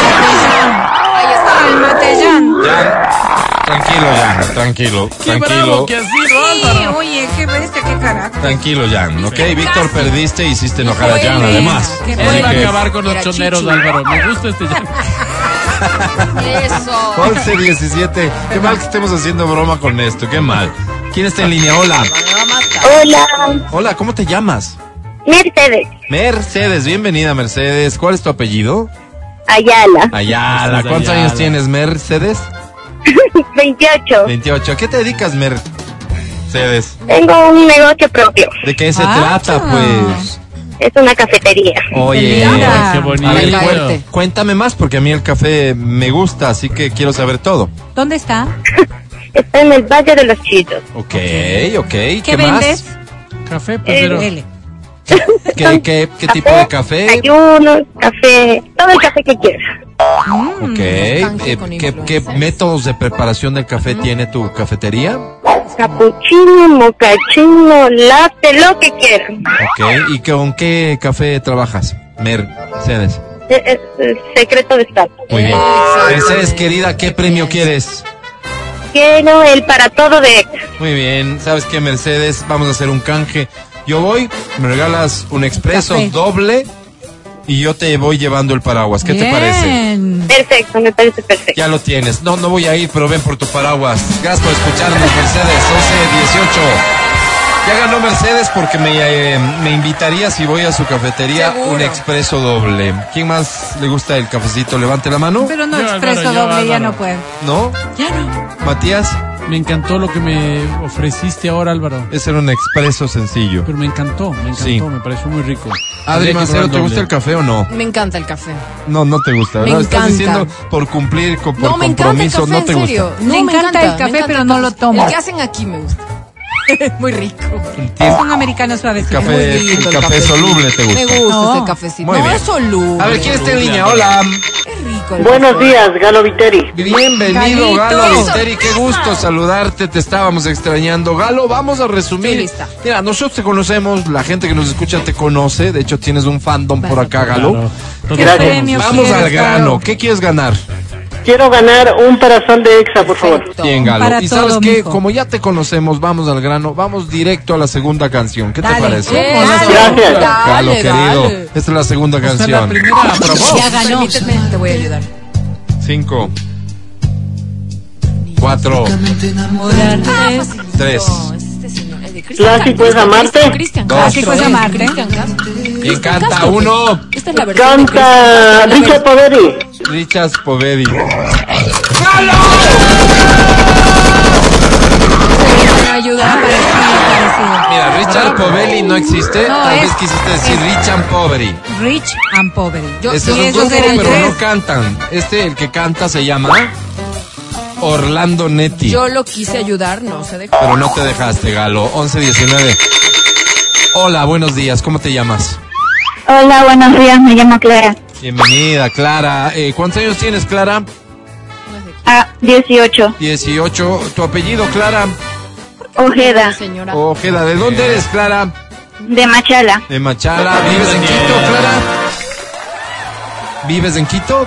Ahí está. Cálmate, Jan. Ya, tranquilo, Jan, tranquilo, ¡Qué bravo tranquilo, que has sido, Álvaro! Oye, qué bestia, qué carácter. tranquilo, Jan, ¿ok? Víctor, perdiste y hiciste enojar a Jan, además. Él Así va a acabar con los choneros. Álvaro. Me gusta este ya. Eso. 11, 17. Qué mal que estemos haciendo broma con esto, qué mal. ¿Quién está en línea? Hola. Hola, Hola, ¿cómo te llamas? Mercedes Mercedes, bienvenida Mercedes. ¿Cuál es tu apellido? Ayala, Ayala. ¿Cuántos Ayala. años tienes, Mercedes? 28. 28. ¿A qué te dedicas, Mercedes? Tengo un negocio propio. ¿De qué se Ah. trata, pues? Es una cafetería. Oye. Qué a ver, bonito. cuen- cuéntame más porque a mí el café me gusta, así que quiero saber todo. ¿Dónde está? Está en el Valle de los Chitos. Ok, ok. ¿Qué, ¿Qué más? vendes? Café, pues, pero... L. ¿Qué, qué, qué tipo de café? Ayunos, café, todo el café que quieras. Ok. Canje eh, con ¿qué, qué métodos de preparación del café tiene tu cafetería? Capuchino, mocachino, latte, lo que quieran. Ok. ¿Y con qué café trabajas? Mercedes. Es, es- es secreto de Estado. Muy bien. Mercedes, querida, ¿qué premio quieres? Quiero el para todo de Muy bien. ¿Sabes qué, Mercedes? Vamos a hacer un canje. Yo voy, me regalas un expreso Café. doble y yo te voy llevando el paraguas. ¿Qué te parece? Perfecto, me parece perfecto. Ya lo tienes. No, no voy a ir, pero ven por tu paraguas. Gracias por escucharnos, Mercedes. 11, 18. Ya ganó Mercedes porque me, eh, me invitaría si voy a su cafetería Seguro. un expreso doble. ¿Quién más le gusta el cafecito? Levante la mano. Pero no Yo, expreso Álvaro, yo, doble, ya no puedo. ¿No? Ya no. Matías, Me encantó lo que me ofreciste ahora, Álvaro. ese era un expreso sencillo. Pero me encantó, me encantó, Sí. me pareció muy rico. Adri probar ¿te gusta el café o no? Me encanta el café. No, no te gusta, Me ¿verdad? Estás encanta. diciendo por cumplir, con, por no, me encanta el compromiso, café, no te en serio. gusta. No, me encanta el café, encanta pero el no lo toma. El que hacen aquí me gusta. muy rico. Es un americano suave. Café, el café soluble te gusta. Me gusta No. ese cafecito. Muy no, bien. es soluble. A ver, ¿quién está en línea? Hola. Es rico el Buenos días, Galo Viteri. Bienvenido, Galito. Galo ¡Qué Viteri. Qué gusto saludarte. Te estábamos extrañando. Galo, vamos a resumir. Lista. Mira, nosotros te conocemos, la gente que nos escucha te conoce. De hecho, tienes un fandom por acá, Galo. Claro. Gracias. Vamos al grano. ¿Qué quieres ganar? Quiero ganar un parasol de Exa, por favor. Bien, Galo. Para y sabes todo, mijo. como ya te conocemos, vamos al grano. Vamos directo a la segunda canción. ¿Qué te parece? Gracias. Galo, Dale, querido. dale. Esta es la segunda Esta es la canción. primera. Ya ganó. Permíteme, te voy a ayudar. Cinco. Cuatro. Tres. De Cristian Clásico es Castro, amarte. Cristian Dos. Castro, Clásico es eh, amarte. Cristian Castro. ¿Quién canta? Castro, Uno. Esta es la versión de Canta Cristian Castro. Richard Poveri. Richard Povedi. Ayudar para. Mira, Richard Povedi no existe. No, Tal vez quisiste decir es- Richard Poveri. Rich and Poverty. Yo- Ese sí, es un grupo, pero no cantan. Este, el que canta, se llama Orlando Netti. Yo lo quise ayudar, no se dejó. Pero no te dejaste, Galo. 1119. Hola, buenos días. ¿Cómo te llamas? Hola, buenos días, me llamo Clara. Bienvenida, Clara. Eh, ¿Cuántos años tienes, Clara? Ah, 18. 18. ¿Tu apellido, Clara? Ojeda, Señora. Ojeda. ¿De dónde eres, Clara? de Machala. De Machala. ¿Vives en Quito, Clara? ¿Vives en Quito?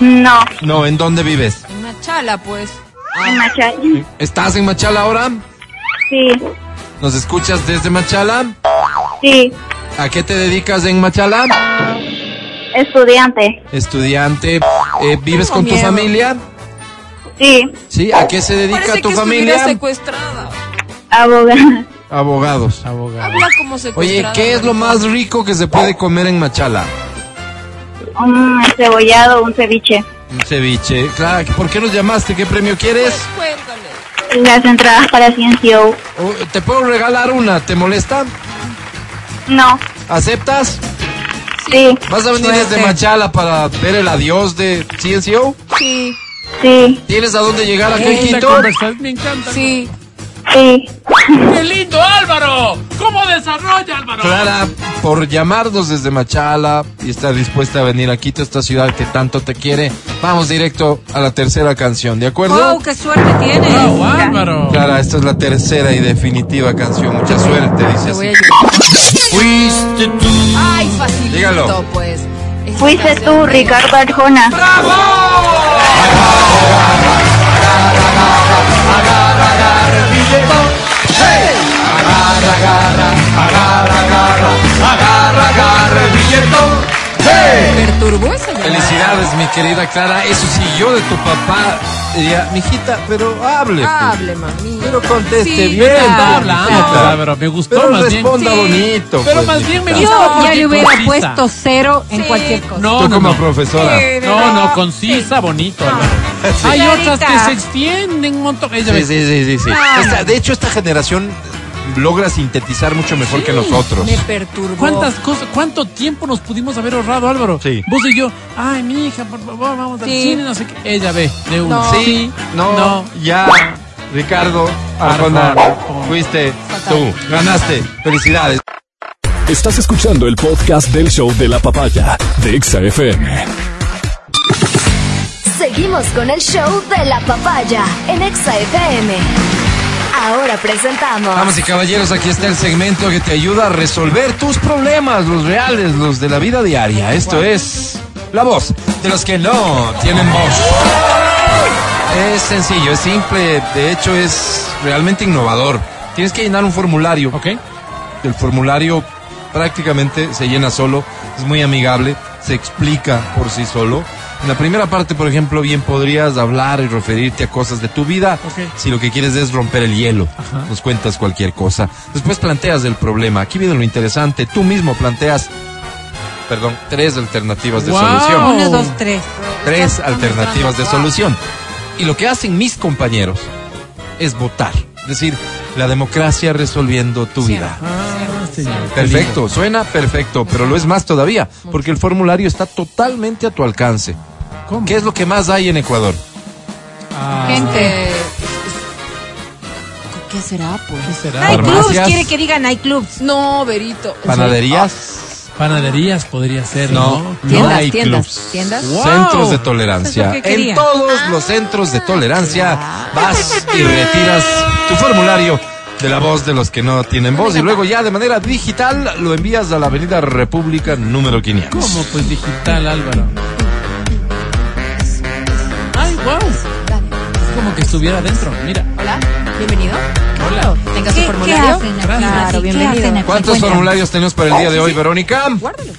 No, No, ¿en dónde vives? Una chala, pues. en Machala. ¿Estás en Machala ahora? Sí, ¿Nos escuchas desde Machala? Sí, ¿A qué te dedicas en Machala? estudiante. Estudiante. Eh, ¿Vives Tengo con tu familia? Sí, ¿Sí? ¿A qué se dedica Parece tu que familia? secuestrada. abogada. Abogados. Abogado. Habla como secuestrada. Oye, ¿qué es lo más rico que se puede comer en Machala? Un cebollado, un ceviche. Un ceviche. Claro, ¿por qué nos llamaste? ¿Qué premio quieres? Cuéntale. Las entradas para Ciencio. Oh, ¿Te puedo regalar una? ¿Te molesta? No, ¿Aceptas? sí, ¿Vas a venir Suerte. desde Machala para ver el adiós de CNCO? Sí, sí, ¿Tienes a dónde llegar aquí en Quito? me encanta. sí. Sí. ¡Qué lindo, Álvaro! ¿Cómo desarrolla, Álvaro? Clara, por llamarnos desde Machala y estar dispuesta a venir a Quito, esta ciudad que tanto te quiere, vamos directo a la tercera canción, ¿de acuerdo? ¡Wow! ¡Qué suerte tienes! ¡Wow, Álvaro! Clara, esta es la tercera y definitiva canción. Mucha suerte, dice así. Fuiste tú. Ay, facilito, Dígalo. pues. Fuiste tú, Ricardo Arjona. Me perturbó esa llamada. Felicidades, mi querida Clara. Eso sí, yo de tu papá diría, mijita, pero hable. pues. Hable, mami. Pero conteste Sí, bien. claro. pues, Está hablando, mijita. Me gustó Pero más bien. responda Sí. bonito. Pero pues, más bien me gusta Yo ya le hubiera concisa. puesto cero en Sí. cualquier cosa. No, Tú no, como no. profesora. No, no, concisa, bonito. Hay Clarita. otras que se extienden un montón. Ella Sí, sí, sí, sí. sí. Ah. Esta- de hecho, esta generación logra sintetizar mucho mejor que nosotros. Me perturbó. ¿Cuántas cosas, cuánto tiempo nos pudimos haber ahorrado, Álvaro? Sí. Vos y yo, ay, mi hija, por favor, vamos al Sí. cine, no sé qué. Ella ve, de una. No. Sí, no, no. ya. Ricardo Arjona, Arjona. fuiste tú, ganaste. Felicidades. Estás escuchando el podcast del show de la papaya de Exa FM. Seguimos con el show de la papaya en Exa FM. Ahora presentamos. Damas y caballeros, aquí está el segmento que te ayuda a resolver tus problemas, los reales, los de la vida diaria. Esto es la voz de los que no tienen voz. Es sencillo, es simple, de hecho es realmente innovador. Tienes que llenar un formulario. ¿Ok? El formulario prácticamente se llena solo, es muy amigable, se explica por sí solo. En la primera parte, por ejemplo, bien podrías hablar y referirte a cosas de tu vida. Si lo que quieres es romper el hielo, Ajá. nos cuentas cualquier cosa. Después planteas el problema. Aquí viene lo interesante. Tú mismo planteas, perdón, tres alternativas de Wow. solución. Uno, dos, tres. Tres alternativas de solución. Y lo que hacen mis compañeros es votar. Es decir, la democracia resolviendo tu vida. Ah, señor. qué Perfecto, suena perfecto, pero lo es más todavía, porque el formulario está totalmente a tu alcance. ¿Qué es lo que más hay en Ecuador? Ah, Gente. ¿Qué será, pues? ¿Qué será? Hay clubs, quiere que digan hay clubs. No, Berito. ¿Panaderías? Panaderías podría ser, No, ¿no? no Tiendas, hay tiendas, clubs. tiendas. Wow. Centros de tolerancia. es lo que En todos los centros de tolerancia vas y retiras tu formulario de la voz de los que no tienen voz y luego ya de manera digital lo envías a la Avenida República número 500. ¿Cómo? Pues digital, Álvaro. Como que estuviera adentro. Mira. Hola, bienvenido. Hola. Tenga su ¿Qué, qué formulario. hacen aquí? Claro, ¿Qué bienvenido. hacen? ¿Cuántos formularios tenemos para el día de hoy, Verónica?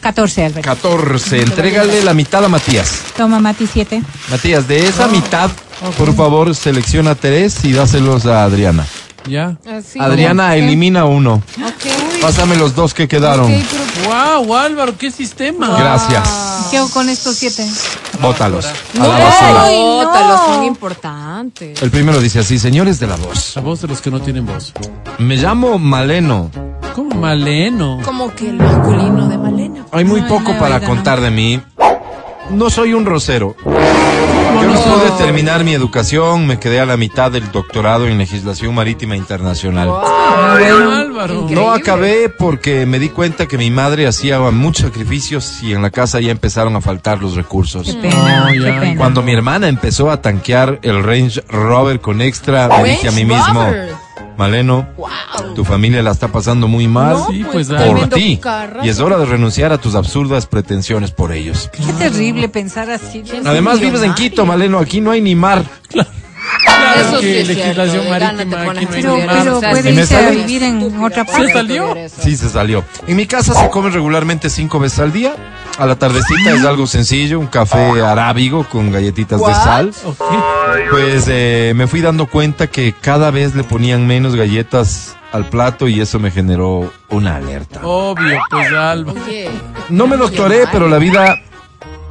14, Alberto. 14. Entrégale la mitad a Matías. Toma, Mati, 7. Matías, de esa mitad, por favor, selecciona a Terés y dáselos a Adriana. Ya. Así. Adriana, elimina uno. Ok. Pásame los dos que quedaron. Ok, pero- Wow, Álvaro, qué sistema. Gracias. ¿Qué hago con estos 7? Bótalos. A No, no. bótalos, son importantes. El primero dice así, señores de la voz. La voz de los que no tienen voz. Me llamo Maleno. ¿Cómo maleno? Como que el masculino de Malena. Hay muy poco para contar de mí. No soy un rosero. Terminar mi educación, me quedé a la mitad del doctorado en legislación marítima internacional. Álvaro. No acabé porque me di cuenta que mi madre hacía muchos sacrificios y en la casa ya empezaron a faltar los recursos. Qué pena, No, qué ya. pena. Cuando mi hermana empezó a tanquear el Range Rover con extra, me dije a mí mismo. Maleno, Wow. tu familia la está pasando muy mal No, Sí, pues, por ti. Y es hora de renunciar a tus absurdas pretensiones por ellos. Qué terrible pensar así. Además vives en Quito, Maleno, aquí no hay ni mar. Claro, Eso que legislación cierto, marítima te aquí pones no hay Pero, pero o sea, puede irse a vivir en otra ¿Se parte. salió? Sí, se salió. En mi casa se come regularmente cinco veces al día. A la tardecita es algo sencillo, un café arábigo con galletitas de sal. Pues eh, me fui dando cuenta que cada vez le ponían menos galletas al plato y eso me generó una alerta. Obvio, pues Alba. Oye, No me doctoré, pero la vida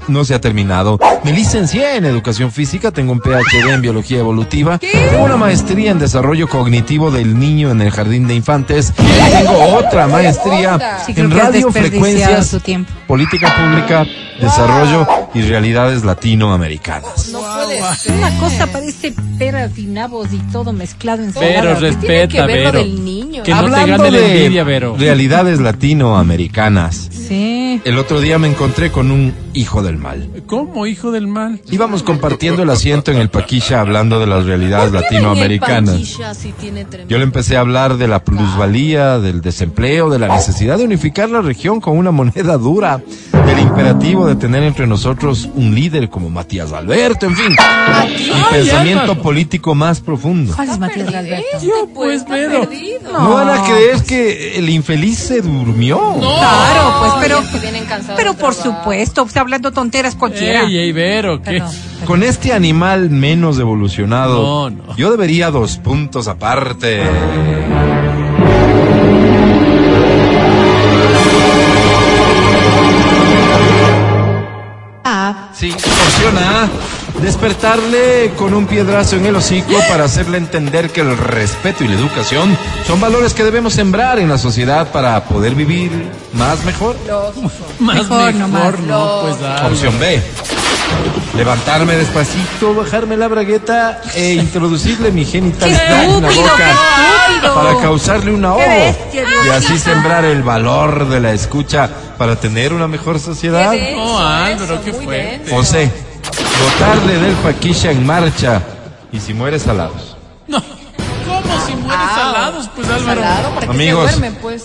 no se ha terminado. Me licencié en educación física, tengo un PhD en biología evolutiva, tengo una maestría en desarrollo cognitivo del niño en el jardín de infantes y tengo otra maestría Sí, en que radiofrecuencias, política pública, desarrollo y realidades latinoamericanas. No puede ser. Una cosa parece peras y nabos y todo mezclado en Pero que respeta, lo Vero. del niño? Que no te gane la de envidia, Vero. realidades latinoamericanas, Sí. el otro día me encontré con un hijo del mal. ¿Cómo, hijo del mal? Íbamos compartiendo el asiento en el paquilla hablando de las realidades latinoamericanas. Yo le empecé a hablar de la plusvalía, del desempleo, de la necesidad de unificar la región con una moneda dura, del imperativo de tener entre nosotros un líder como Matías Alberto, en fin, mi pensamiento político más profundo. ¿Cuál es Matías Alberto? Yo, pues, Vero. No van a creer que el infeliz se durmió. Claro, pues, pero, pero del por supuesto, o sea, hablando tonteras cualquiera. Ey, ey, Vero, ¿qué? Perdón. Con este animal menos evolucionado, No, no. yo debería dos puntos aparte. Ah, Sí, opción A, despertarle con un piedrazo en el hocico para hacerle entender que el respeto y la educación son valores que debemos sembrar en la sociedad para poder vivir más mejor. Más Mejor, mejor, no más. no, pues Alba. Opción B, levantarme despacito, bajarme la bragueta e introducirle mi genital en la boca para causarle un ahogo Qué bestia, Dios y así sembrar el valor de la escucha para tener una mejor sociedad. No, Álvaro, qué fuerte. O C, botarle del paquilla en marcha y si muere salados. No. ¿Cómo si mueres salados, pues Álvaro? Salado, para que Amigos. se duermen, pues.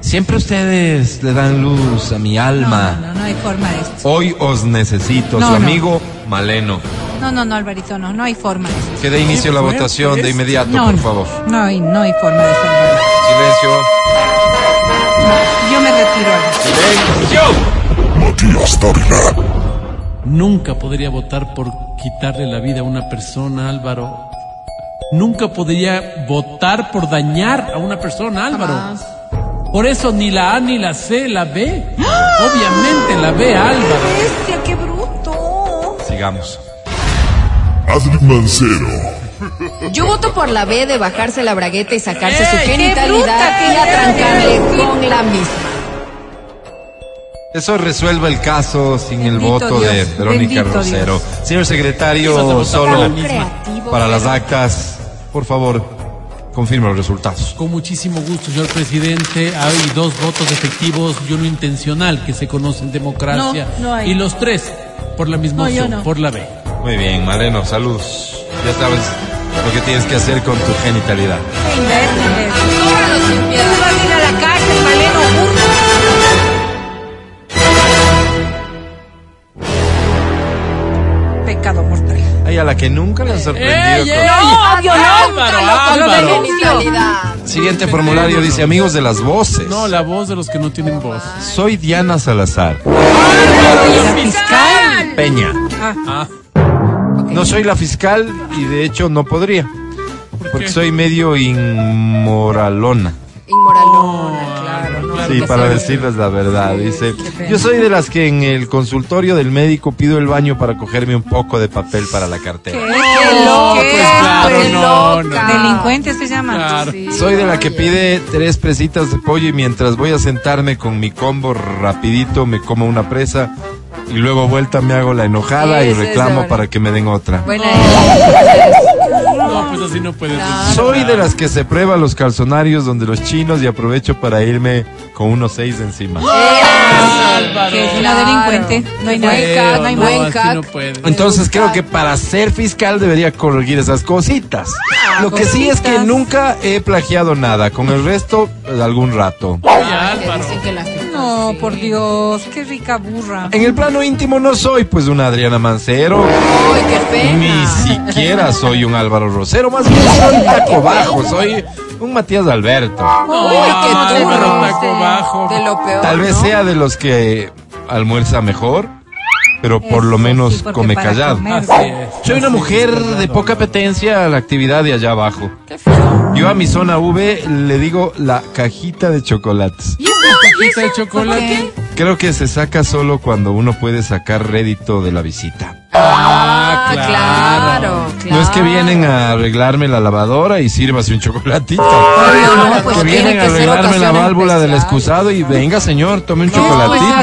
Siempre ustedes le dan luz a mi no, alma. no, no hay forma de esto. Hoy os necesito, No, su no. amigo Maleno. No, no, no, Alvarito, no, no hay forma de esto. Que dé inicio a la fuerte votación de inmediato, No, por favor. No hay, no hay forma de esto. Silencio. Yo me retiro. Silencio. Nunca podría votar por quitarle la vida a una persona, Álvaro. Nunca podría votar por dañar a una persona, Álvaro. Por eso ni la A ni la C, la B. Obviamente la B, Álvaro. Bestia, qué bruto. Sigamos. Adri Mancero. Yo voto por la B de bajarse la bragueta y sacarse su ¡Ey, qué genitalidad y atrancarle con la misma. Eso resuelve el caso sin el voto de Verónica bendito Rosero. Dios. Señor secretario, solo para las actas, por favor, confirme los resultados. Con muchísimo gusto, señor presidente. Hay dos votos efectivos y uno intencional que se conoce en democracia. No, no hay. Y los tres por la misma No, opción, no. por la B. Muy bien, Maleno, salud. Ya sabes lo que tienes que hacer con tu genitalidad. Sin a la que nunca le han sorprendido. ¡Ey, con- ey! No, obvio, no. Lo. Siguiente formulario dice, amigos de las voces. No, la voz de los que no tienen voz. Soy Diana Salazar. La fiscal. Peña. Ah, No soy la fiscal y de hecho no podría. Porque soy medio inmoralona. Inmoralona, claro. Sí, para decirles la verdad. Dice, yo soy de las que en el consultorio del médico pido el baño para cogerme un poco de papel para la cartera. Qué No, loca. pues claro, Qué no, no. Delincuente se llama. claro. Soy de la que pide tres presitas de pollo y mientras voy a sentarme con mi combo rapidito me como una presa y luego vuelta me hago la enojada Sí, y reclamo sí, para que me den otra. Buena No, pues así no puedes decir. Soy de las que se prueba los calzonarios donde los chinos y aprovecho para irme con unos seis encima. Que es una delincuente. No hay nada. No hay No, buen así cac. no puede. Entonces creo que para ser fiscal debería corregir esas cositas. Lo que sí es que nunca he plagiado nada. Con el resto, algún rato. Que Álvaro. dicen que la- No, Sí. por Dios, qué rica burra. En el plano íntimo no soy pues una Adriana Mancero. Ay, qué pena. Ni siquiera soy un Álvaro Rosero. Más bien soy un taco bajo. Soy un Matías Alberto. No, Uy, qué duro. taco bajo. De lo peor. Tal vez ¿no? sea de los que almuerza mejor, pero por lo menos sí, come callado. comer- Así es. Soy una mujer es, de poca apetencia a la actividad de allá abajo. Yo a mi zona V le digo la cajita de chocolates. Cajita de chocolate. Creo que se saca solo cuando uno puede sacar rédito de la visita. Ah, Ah, claro, claro. No es que vienen a arreglarme la lavadora y sírvase un chocolatito. Obvio, no, pues que tiene vienen a arreglarme la válvula del excusado y venga señor, tome un pues, chocolatito. ¿a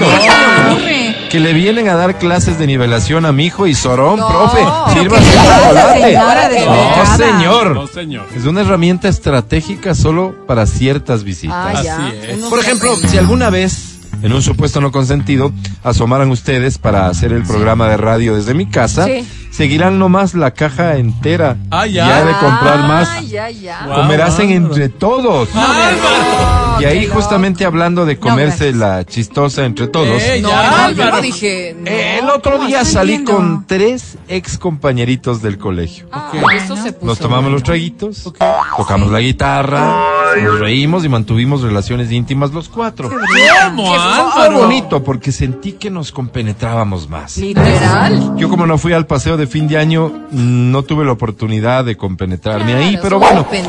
Que le vienen a dar clases de nivelación a mi hijo y Sorón, No, profe, sírvase ¿qué un chocolate. No, señor. No, señor. Es una herramienta estratégica solo para ciertas visitas. Ah. Así es. Por ejemplo, si alguna vez, en un supuesto no consentido, asomaran ustedes para hacer el programa de radio desde mi casa, Sí. seguirán nomás la caja entera. Ah, ya. he de comprar Ah, más. ya, ya. Guau. Comerás en entre todos. Álvaro. y ahí justamente hablando de comerse la chistosa entre todos. Ey, No, ya, no, yo no dije. no. eh, el otro día salí entiendo. con tres ex compañeritos del colegio. Ah, Ok. eso se puso. Nos tomamos los traguitos, tocamos la guitarra, nos reímos y mantuvimos relaciones íntimas los cuatro. ¿Cómo, Fue Álvaro? bonito porque sentí que nos compenetrábamos más. Literal. Yo como no fui al paseo de fin de año, no tuve la oportunidad de compenetrarme ahí, pero bueno. Qué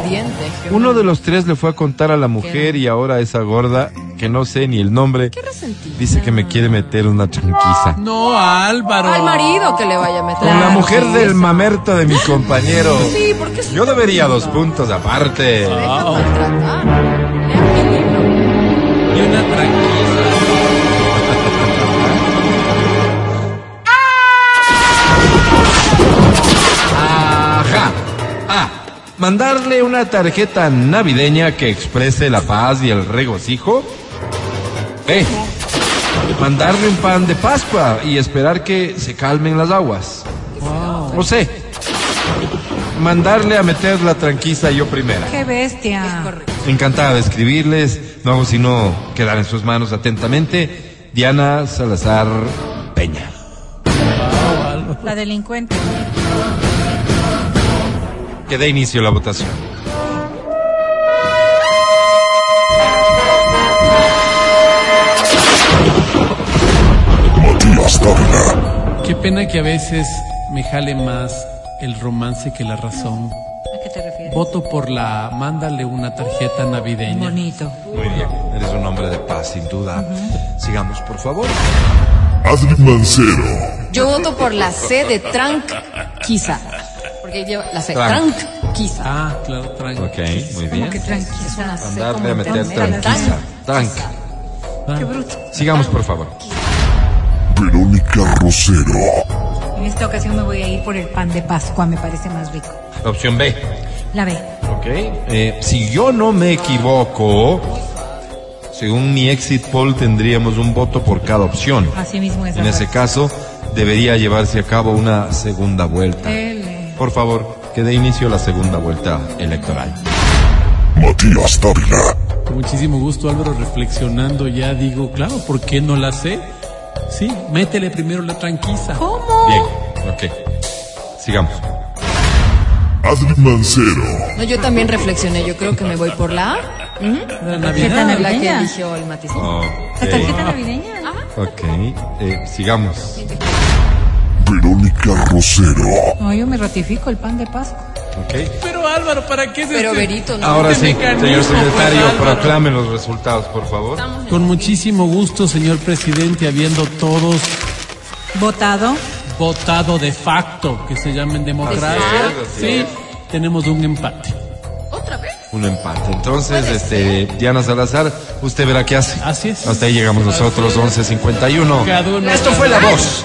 uno de los tres le fue a contar a la mujer y ahora esa gorda, que no sé ni el nombre, resentido. dice que me quiere meter una tranquiza. No, Álvaro. Al marido que le vaya a meter. Con la mujer sí, del eso. mamerto de mi compañero. Sí, porque Yo debería dos puntos aparte. Ah, maltratar. Lean mi libro. y una tranquila. Mandarle una tarjeta navideña que exprese la paz y el regocijo. B. Mandarle un pan de Pascua y esperar que se calmen las aguas. O C. Mandarle a meter la tranquiza yo primera. Qué bestia. Encantada de escribirles. No hago sino quedar en sus manos atentamente. Diana Salazar Peña. La delincuente. Que dé inicio a la votación. Matías Dávila. Qué pena que a veces me jale más el romance que la razón. ¿A qué te refieres? Voto por la mándale una tarjeta navideña. Bonito. Muy bien, eres un hombre de paz, sin duda. Sigamos, por favor. Adri Mancero. Yo voto por la C de tranquiza. Porque lleva la. Trank. Tranquiza. Ah, claro, tranquilo. Ok, muy bien. Qué tranquila. Es una C Mandarle como a meter tranquiza. Trank. Qué bruto. Sigamos, por favor. Verónica Rosero. En esta ocasión me voy a ir por el pan de Pascua, me parece más rico. La opción B. La B. Ok. Eh, si yo no me equivoco, según mi exit poll tendríamos un voto por cada opción. Así mismo es. En ese caso, debería llevarse a cabo una segunda vuelta. L. Por favor, que dé inicio a la segunda vuelta electoral. Matías Dávila. Con muchísimo gusto, Álvaro, reflexionando ya digo, claro, ¿por qué no la sé? Sí, métele primero la tranquiza. ¿Cómo? Bien, ok. Sigamos. Adri Mancero. No, yo también reflexioné. Yo creo que me voy por la A. ¿Mm? La Tarjeta Navidad. La que navideña. eligió el Matiz. ¿La tarjeta Ok. navideña? Ok. Eh, sigamos. Verónica Rosero. No, yo me ratifico el pan de Pascua. Ok. Pero Álvaro, ¿para qué se Pero Berito, no. Ahora Este sí, señor secretario, pues, proclame los resultados, por favor. Con muchísimo gusto, señor presidente, habiendo todos Votado. votado de facto, que se llama en democracia. Así es, así Sí, es. tenemos un empate. ¿Otra vez? Un empate. Entonces, este, Diana Salazar, usted verá qué hace. Así es. Hasta ahí llegamos nosotros, 11.51. Cada uno- Esto fue la voz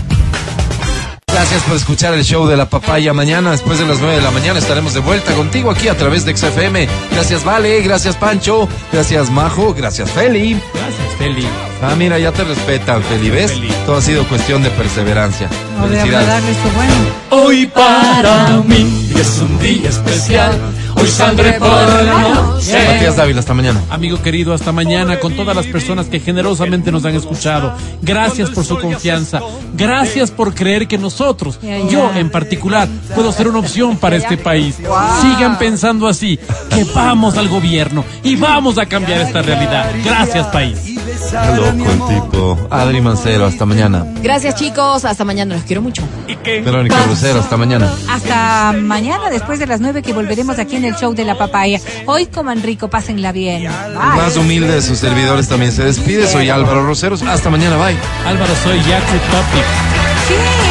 Gracias por escuchar el show de la papaya. Mañana, después de las 9 de la mañana, estaremos de vuelta contigo aquí a través de XFM. Gracias, Vale. Gracias, Pancho. Gracias, Majo. Gracias, Feli. Gracias, Feli. Ah, mira, ya te respetan, Feli. ¿Ves? Todo ha sido cuestión de perseverancia. No voy a Felicidades. darle su bueno. Hoy para mí es un día especial. Hoy saldré por la noche. Matías Dávila, hasta mañana. Amigo querido, hasta mañana con todas las personas que generosamente nos han escuchado. Gracias por su confianza. Gracias por creer que nosotros, yo en particular, puedo ser una opción para este país. Sigan pensando así, que vamos al gobierno y vamos a cambiar esta realidad. Gracias, país. Qué loco el tipo. Adri Mancero, hasta mañana. Gracias, chicos. Hasta mañana. Los quiero mucho. Verónica Lucero, hasta mañana. Hasta mañana, después de las nueve, que volveremos aquí en el show de la papaya. Hoy coman rico, pásenla bien. Bye. más humilde de sus servidores también se despide. Soy Álvaro Roseros. Hasta mañana, bye. Álvaro, soy Yaku Topic.